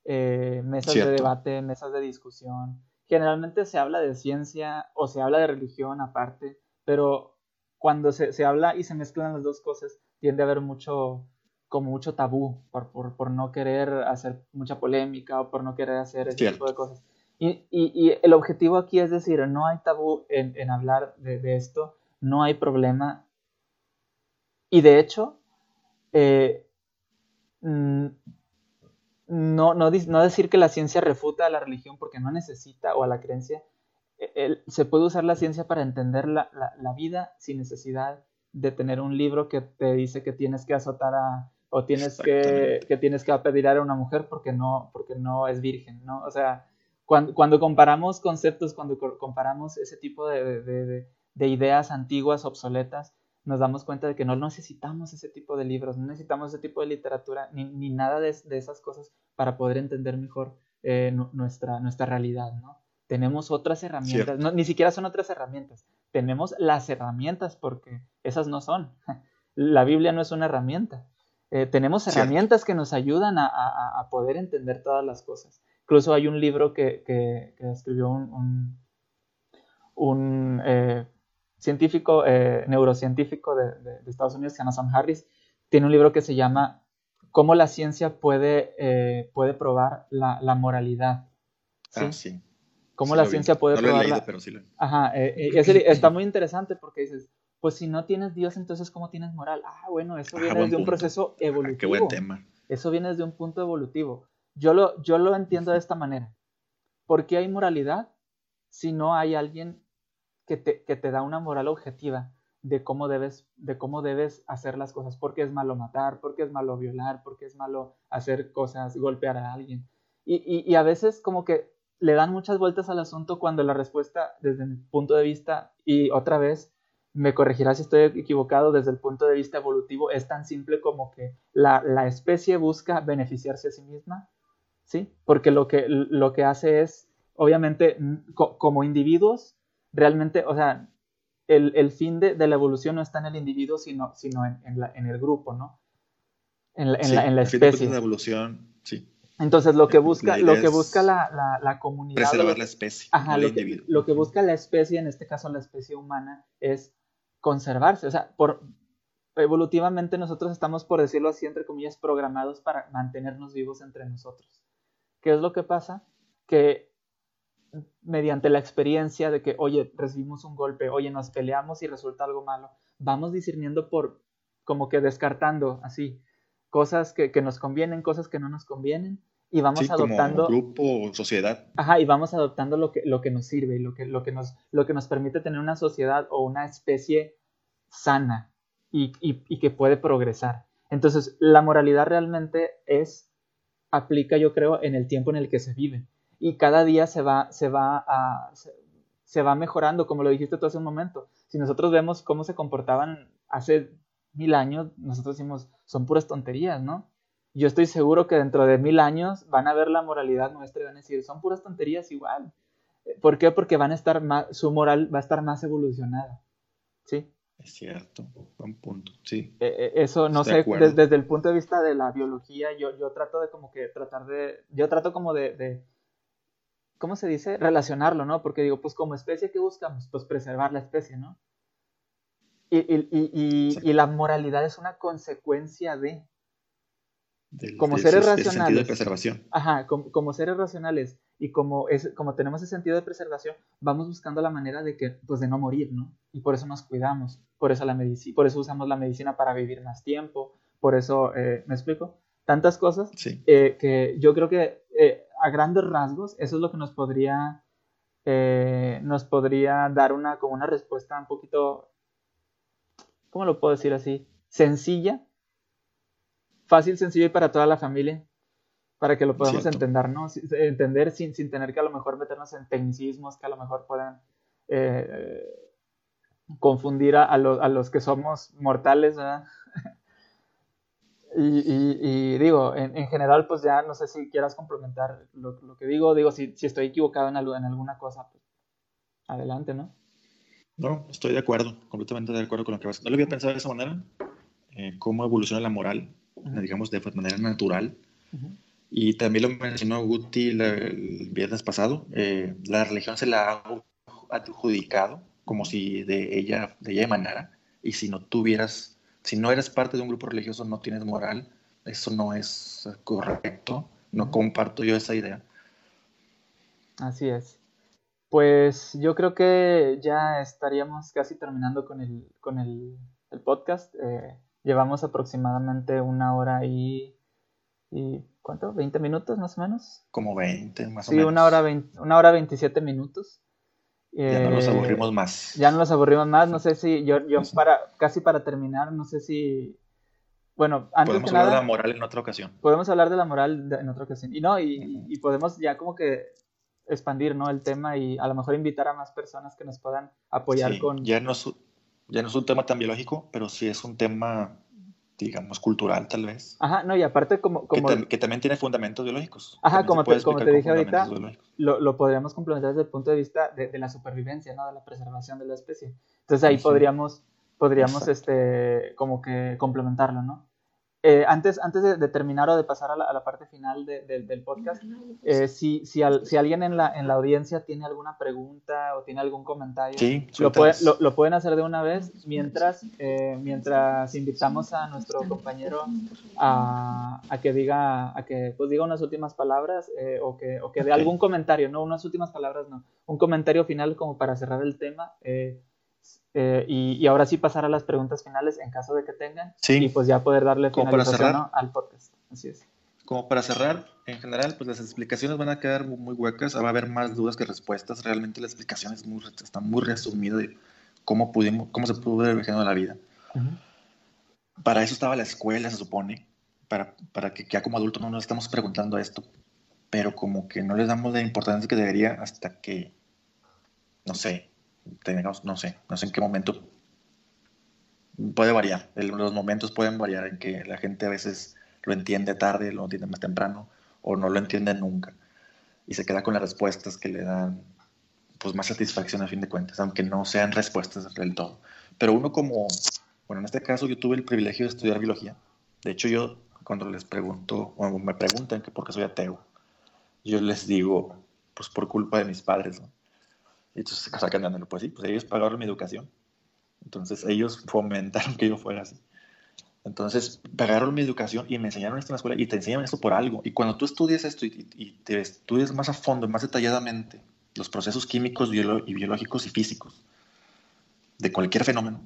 eh, mesas de debate, mesas de discusión, generalmente se habla de ciencia o se habla de religión aparte, pero cuando se, se habla y se mezclan las dos cosas, tiende a haber mucho, como mucho tabú por, por, por no querer hacer mucha polémica o por no querer hacer ese tipo de cosas. Y, y, y, el objetivo aquí es decir, no hay tabú en, en hablar de, de, esto, no hay problema. Y de hecho, eh, mm, no, no, no, decir que la ciencia refuta a la religión porque no necesita o a la creencia. E, se puede usar la ciencia para entender la, la, vida sin necesidad de tener un libro que te dice que tienes que azotar a o tienes que, que tienes que apedrear a una mujer porque no, porque no es virgen, ¿no? O sea, cuando, cuando comparamos conceptos, cuando comparamos ese tipo de, de, de ideas antiguas, obsoletas, nos damos cuenta de que no necesitamos ese tipo de libros, no necesitamos ese tipo de literatura, ni, ni nada de, de, esas cosas para poder entender mejor eh, nuestra, nuestra realidad, ¿no? Tenemos otras herramientas, no, ni siquiera son otras herramientas, tenemos las herramientas porque esas no son. La Biblia no es una herramienta. Eh, tenemos herramientas que nos ayudan a, a, a, poder entender todas las cosas. Incluso hay un libro que, que, que escribió un, un, un eh, científico, eh, neurocientífico de, de, de, Estados Unidos, Sam Harris, tiene un libro que se llama Cómo la ciencia puede, eh, puede probar la, la moralidad. ¿sí? Ah, sí. cómo Sí la vi. ciencia puede No lo he probar leído, la- pero sí lo Ajá, eh, está muy interesante porque dices, pues si no tienes Dios, entonces ¿cómo tienes moral? Ah, bueno, eso Ah, viene buen desde un punto. proceso Ah, evolutivo. qué buen tema. Eso viene desde un punto evolutivo. Yo lo, yo lo entiendo de esta manera. ¿Por qué hay moralidad si no hay alguien que te, que te da una moral objetiva de cómo, debes, de cómo debes hacer las cosas? ¿Por qué es malo matar? ¿Por qué es malo violar? ¿Por qué es malo hacer cosas, golpear a alguien? Y, y, a veces como que le dan muchas vueltas al asunto cuando la respuesta, desde mi punto de vista, y otra vez me corregirá si estoy equivocado, desde el punto de vista evolutivo, es tan simple como que la, la especie busca beneficiarse a sí misma, ¿sí? Porque lo que, lo que hace es, obviamente, como individuos, realmente, o sea, el, el fin de, de la evolución no está en el individuo, sino, sino en, en la- en el grupo, ¿no? En la, en Sí, la, especie. La evolución, sí. Entonces, lo que busca, lo que busca la, comunidad... Preservar la especie, Ajá, lo que, lo que busca la especie, en este caso la especie humana, es conservarse. O sea, por, evolutivamente nosotros estamos, por decirlo así, entre comillas, programados para mantenernos vivos entre nosotros. ¿Qué es lo que pasa? Que mediante la experiencia de que, oye, recibimos un golpe, oye, nos peleamos y resulta algo malo, vamos discerniendo por, como que descartando así, cosas que, que nos convienen, cosas que no nos convienen, y vamos Sí, adoptando... como grupo sociedad. Ajá, y vamos adoptando lo que, lo que nos sirve y lo que, lo, que nos, lo que nos permite tener una sociedad o una especie sana y, y- y que puede progresar. Entonces, la moralidad realmente es, aplica yo creo, en el tiempo en el que se vive. Y cada día se va, se va, a, se, se va mejorando, como lo dijiste tú hace un momento. Si nosotros vemos cómo se comportaban hace mil años, nosotros decimos, son puras tonterías, ¿no? Yo estoy seguro que dentro de mil años van a ver la moralidad nuestra y van a decir, son puras tonterías igual. ¿Por qué? Porque van a estar más, su moral va a estar más evolucionada. ¿Sí? Es cierto, buen punto. Sí, Eh, eh, Eso, no Estoy de sé, acuerdo. des- desde el punto de vista de la biología, yo, yo trato de como que tratar de, yo trato como de, de, ¿cómo se dice? Relacionarlo, ¿no? Porque digo, pues como especie, ¿qué buscamos? Pues preservar la especie, ¿no? Y, y, y, y, Sí. y la moralidad es una consecuencia de, del- Como de seres ese- de ese sentido de racionales. preservación. Ajá, como, como seres racionales y como, es, como tenemos ese sentido de preservación, vamos buscando la manera de que, pues de no morir, ¿no? Y por eso nos cuidamos, por eso la medici por eso usamos la medicina para vivir más tiempo, por eso, eh, ¿me explico? Tantas cosas Sí, eh, que yo creo que eh, a grandes rasgos eso es lo que nos podría, eh, nos podría dar una, como una respuesta un poquito, ¿cómo lo puedo decir así? Sencilla, fácil, sencilla y para toda la familia, para que lo podamos Cierto. entender, ¿no? Entender sin, sin tener que a lo mejor meternos en tecnicismos que a lo mejor puedan eh, confundir a, a lo- a los que somos mortales, ¿verdad? Y, y- y digo, en, en general, pues ya no sé si quieras complementar lo, lo que digo. Digo, si, si estoy equivocado en, algo- en alguna cosa, pues adelante, ¿no? no, estoy de acuerdo, completamente de acuerdo con lo que vas. No lo había pensado de esa manera, eh, cómo evoluciona la moral, Ujú. digamos, de manera natural. Ujú. Y también lo mencionó Guti la- el viernes pasado, eh, la religión se la ha adjudicado como si de ella, de ella emanara, y si no tuvieras, si no eres parte de un grupo religioso, no tienes moral, eso no es correcto, no comparto yo esa idea. Así es. Pues yo creo que ya estaríamos casi terminando con el, con el, el podcast. Eh, llevamos aproximadamente una hora y, y ¿cuánto? ¿20 minutos más o menos? Como 20, más o Sí, menos. una hora, 20 una hora 27 minutos. Ya no nos Eh, aburrimos más. Ya no nos aburrimos más, no sé si yo, yo para, casi para terminar, no sé si, bueno, antes Podemos que hablar nada, de la moral en otra ocasión. podemos hablar de la moral de- en otra ocasión. Y no, y, podemos ya como que expandir, ¿no? El tema y a lo mejor invitar a más personas que nos puedan apoyar Sí, con... ya, no es, ya no es un tema tan biológico, pero sí es un tema, digamos, cultural tal vez. Ajá, no, y aparte como, que, como que también tiene fundamentos biológicos. Ajá, como te- como te dije ahorita, lo, lo podríamos complementar desde el punto de vista de, de la supervivencia, ¿no? De la preservación de la especie. Entonces ahí podríamos, podríamos Exacto. este, como que complementarlo, ¿no? Eh, antes, antes de, terminar o de pasar a la, parte final del podcast, eh, si, si, si, alguien en la, en la audiencia tiene alguna pregunta o tiene algún comentario, lo, lo, pueden hacer de una vez mientras, eh, mientras invitamos a nuestro compañero a, a, que diga a que pues diga unas últimas palabras o, que, o que dé algún comentario, no unas últimas palabras, no, un comentario final como para cerrar el tema. Eh, y, ahora sí pasar a las preguntas finales en caso de que tengan. Sí. Y pues ya poder darle finalización al podcast. Así es. Como para cerrar, en general, pues las explicaciones van a quedar muy, huecas. Va a haber más dudas que respuestas. Realmente la explicación es muy, está muy resumida de cómo, pudimos, cómo se pudo haber la vida. Para eso estaba la escuela, se supone. Para, para que ya como adultos no nos estamos preguntando esto. Pero como que no les damos la importancia que debería hasta que, no sé, no sé, no sé en qué momento. Puede variar, los momentos pueden variar en que la gente a veces lo entiende tarde, lo entiende más temprano, o no lo entiende nunca. Y se queda con las respuestas que le dan pues más satisfacción a fin de cuentas, aunque no sean respuestas del todo. Pero uno como, bueno, en este caso yo tuve el privilegio de estudiar biología. De hecho, yo cuando les pregunto, o me preguntan que por qué soy ateo, yo les digo, pues por culpa de mis padres, ¿no? Y entonces se sacan pues sí, pues ellos pagaron mi educación. Entonces ellos fomentaron que yo fuera así. Entonces pagaron mi educación y me enseñaron esto en la escuela y te enseñan esto por algo. Y cuando tú estudias esto y, te estudias más a fondo, más detalladamente, los procesos químicos y biológicos y físicos de cualquier fenómeno,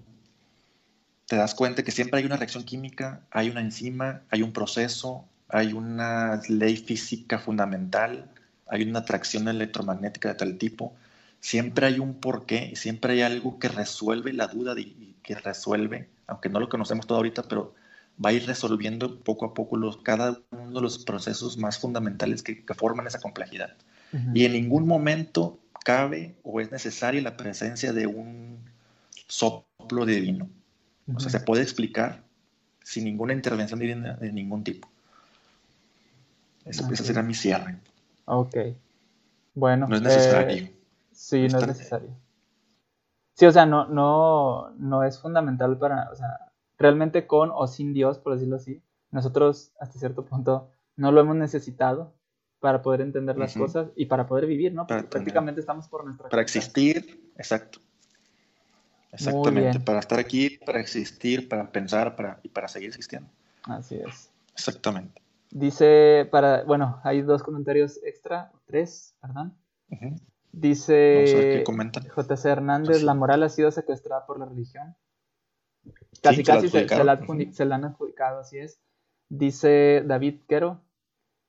te das cuenta que siempre hay una reacción química, hay una enzima, hay un proceso, hay una ley física fundamental, hay una atracción electromagnética de tal tipo siempre hay un porqué, siempre hay algo que resuelve la duda y que resuelve, aunque no lo conocemos todo ahorita, pero va a ir resolviendo poco a poco los, cada uno de los procesos más fundamentales que, forman esa complejidad. Y en ningún momento cabe o es necesaria la presencia de un soplo divino. O sea, se puede explicar sin ninguna intervención divina de ningún tipo. Eso, ese será mi cierre. Ok. Bueno. No es necesario. Eh, Sí, no es necesario. Sí, o sea, no, no, no es fundamental para, o sea, realmente con o sin Dios, por decirlo así, nosotros hasta cierto punto no lo hemos necesitado para poder entender las cosas y para poder vivir, ¿no? Porque prácticamente estamos por nuestra Para existir, exacto. Exactamente, para estar aquí, para existir, para pensar para, y para seguir existiendo. Así es. Exactamente. Dice, para, bueno, hay dos comentarios extra, tres, perdón. Dice JC Hernández, la moral ha sido secuestrada por la religión. Casi, casi se, la, han adjudicado, así es. Dice David Quero,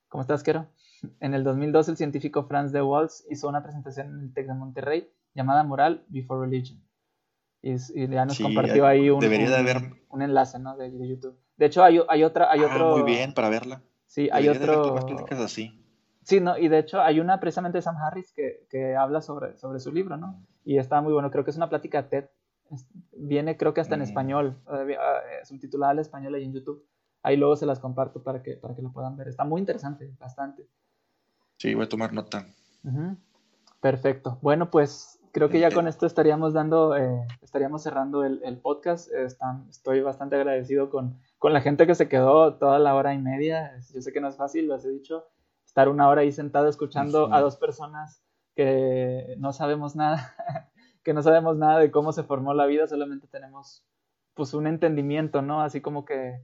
¿cómo estás, Quero? En el 2002 el científico Franz de Waals hizo una presentación en el TEC de Monterrey llamada Moral Before Religion. Y, ya nos compartió ahí un, un, enlace ¿no? de, YouTube. De hecho, hay, hay otra... Hay ah, otro, muy bien, para verla. Sí, hay otro... así. Sí, ¿no? y de hecho hay una precisamente de Sam Harris que, que, habla sobre, sobre su libro, ¿no? Y está muy bueno, creo que es una plática TED. Viene creo que hasta en mm. español, eh, subtitulada al español ahí en YouTube. Ahí luego se las comparto para que, para que lo puedan ver. Está muy interesante, bastante. Sí, voy a tomar nota. Perfecto. Bueno, pues creo que ya con esto estaríamos dando, eh, estaríamos cerrando el, el podcast. estoy bastante agradecido con, con la gente que se quedó toda la hora y media. Yo sé que no es fácil, lo he dicho estar una hora ahí sentado escuchando a dos personas que no sabemos nada, que no sabemos nada de cómo se formó la vida, solamente tenemos pues un entendimiento, ¿no? Así como que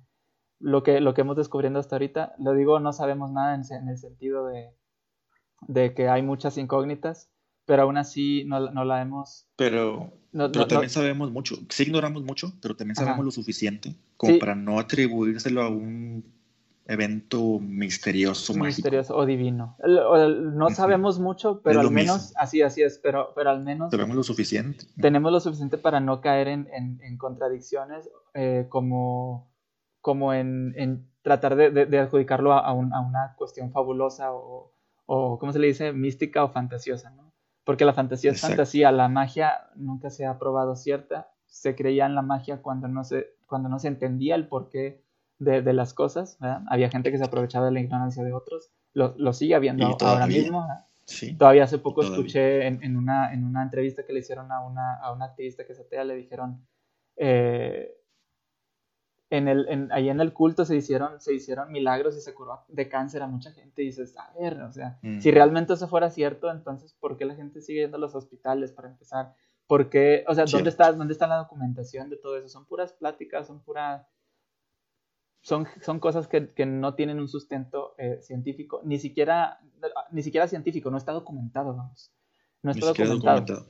lo que, lo que hemos descubriendo hasta ahorita, lo digo, no sabemos nada en, el sentido de, de, que hay muchas incógnitas, pero aún así no, no la hemos... Pero, pero también sabemos mucho, sí ignoramos mucho, pero también sabemos lo suficiente como para no atribuírselo a un evento misterioso, misterioso o divino. No sabemos mucho, pero al menos, así, así es, pero, pero al menos... Tenemos lo suficiente. Tenemos lo suficiente para no caer en, en, contradicciones eh, como, como en, en tratar de, de, adjudicarlo a, a, una cuestión fabulosa o, o, ¿cómo se le dice? Mística o fantasiosa, ¿no? Porque la fantasía es fantasía, la magia nunca se ha probado cierta. Se creía en la magia cuando no se, cuando no se entendía el porqué de, las cosas, Había gente que se aprovechaba de la ignorancia de otros, lo, lo sigue habiendo ahora mismo. Todavía hace poco escuché en, una, en una entrevista que le hicieron a una, a una activista que es atea, le dijeron, eh, en el, en, ahí en el culto se hicieron, se hicieron milagros y se curó de cáncer a mucha gente. Y dices, a ver, o sea, Mm. si realmente eso fuera cierto, entonces, ¿por qué la gente sigue yendo a los hospitales para empezar? ¿Por qué? O sea, ¿dónde Cierto. está, ¿dónde está la documentación de todo eso? Son puras pláticas, son pura... Son, son cosas que, que no tienen un sustento eh, científico, ni siquiera, ni siquiera científico, no está documentado, vamos. No está documentado. documentado.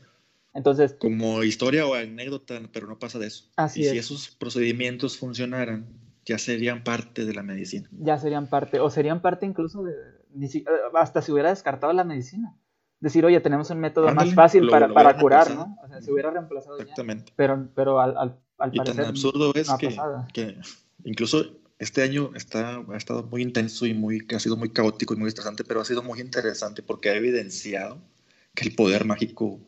Entonces, Como historia o anécdota, pero no pasa de eso. Así y si es. esos procedimientos funcionaran, ya serían parte de la medicina. ya serían parte, o serían parte incluso de, ni si- eh, hasta se hubiera descartado la medicina. Decir, oye, tenemos un método Ándale, más fácil lo- para, lo para curar. ¿no? O sea, se hubiera reemplazado ya. Exactamente. Pero, pero al, al, al Y tan parecer absurdo es no que, que incluso este año está, ha estado muy intenso y muy, ha sido muy caótico y muy estresante, pero ha sido muy interesante porque ha evidenciado que el poder mágico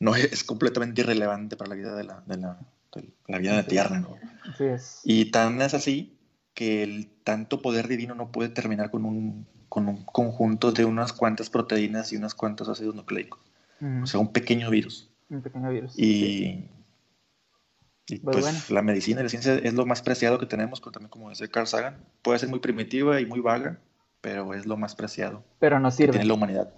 no es, es completamente irrelevante para la vida de la, de la, de la vida de tierra. ¿no? Así es. Y tan es así que el tanto poder divino no puede terminar con un, con un conjunto de unas cuantas proteínas y unas cuantos ácidos nucleicos. Mm, O sea, un pequeño virus. un pequeño virus. Sí. Y, Pues pues bueno. la medicina y la ciencia es lo más preciado que tenemos, pero también como dice Carl Sagan, puede ser muy primitiva y muy vaga, pero es lo más preciado Pero nos que sirve. tiene la humanidad.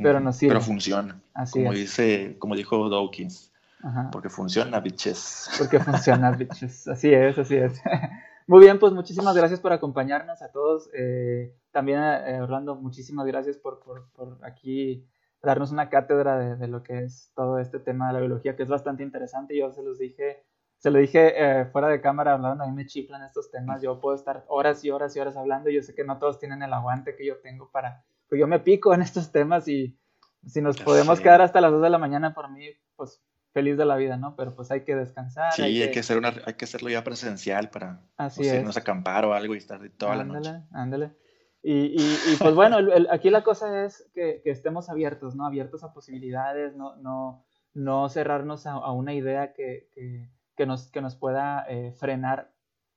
Pero nos sirve. Pero funciona, Así como es. dice, como dijo Dawkins, Ajá. porque funciona, bitches. Porque funciona, bitches. Así es, así es. Muy bien, pues muchísimas gracias por acompañarnos a todos. Eh, también, eh, Orlando, muchísimas gracias por, por, por aquí darnos una cátedra de, de lo que es todo este tema de la biología, que es bastante interesante. Yo se los dije, se lo dije eh, fuera de cámara hablando, a mí me chiflan estos temas. Yo puedo estar horas y horas y horas hablando. Yo sé que no todos tienen el aguante que yo tengo para. Pues yo me pico en estos temas y si nos podemos quedar hasta las 2 de la mañana por mí, pues feliz de la vida, ¿no? Pero pues hay que descansar. Sí, hay que, hacer una, hay que hacerlo ya presencial para Así no sé, es. irnos a acampar o algo y estar toda la noche. Ándale, ándale. Y, y, y, pues bueno, el- el- aquí la cosa es que, que estemos abiertos, ¿no? Abiertos a posibilidades, no, no, no cerrarnos a, a una idea que, que, que nos, que nos pueda eh, frenar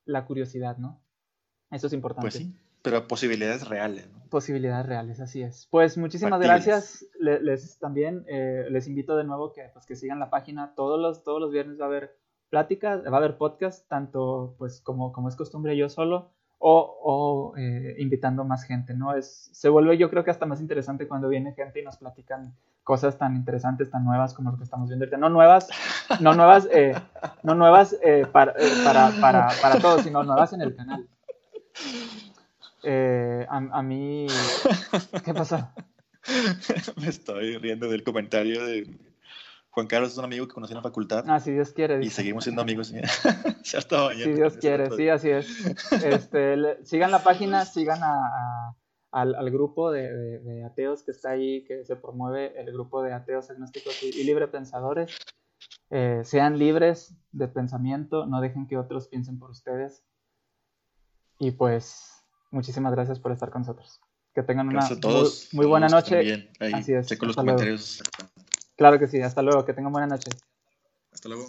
la curiosidad, ¿no? Eso es importante. Pues sí, pero posibilidades reales. ¿no? Posibilidades reales, así es. Pues muchísimas gracias. Le- Les, también eh, les invito de nuevo que, pues, que sigan la página. Todos los, todos los viernes va a haber pláticas, va a haber podcast, tanto pues como, como es costumbre yo solo o, eh, invitando más gente, ¿no? Es, se vuelve yo creo que hasta más interesante cuando viene gente y nos platican cosas tan interesantes, tan nuevas como lo que estamos viendo ahorita. No nuevas, no nuevas, eh, no nuevas eh, para, eh, para, para, para todos, sino nuevas en el canal. Eh, a, a mí, ¿qué pasó? Me estoy riendo del comentario de Juan Carlos, es un amigo que conocí en la facultad Ah, si Dios quiere. y dice. seguimos siendo amigos. mañana. Si Dios quiere, sí, así es. Este, le- sigan la página, sigan a, a- al, al grupo de, de- de ateos que está ahí, que se promueve el grupo de ateos agnósticos y, y libre pensadores. Eh, sean libres de pensamiento, no dejen que otros piensen por ustedes. Y pues, muchísimas gracias por estar con nosotros. Que tengan una todos. muy, muy buena noche. Así es, checo los luego. Claro que sí, hasta luego, que tengan buena noche. Hasta luego.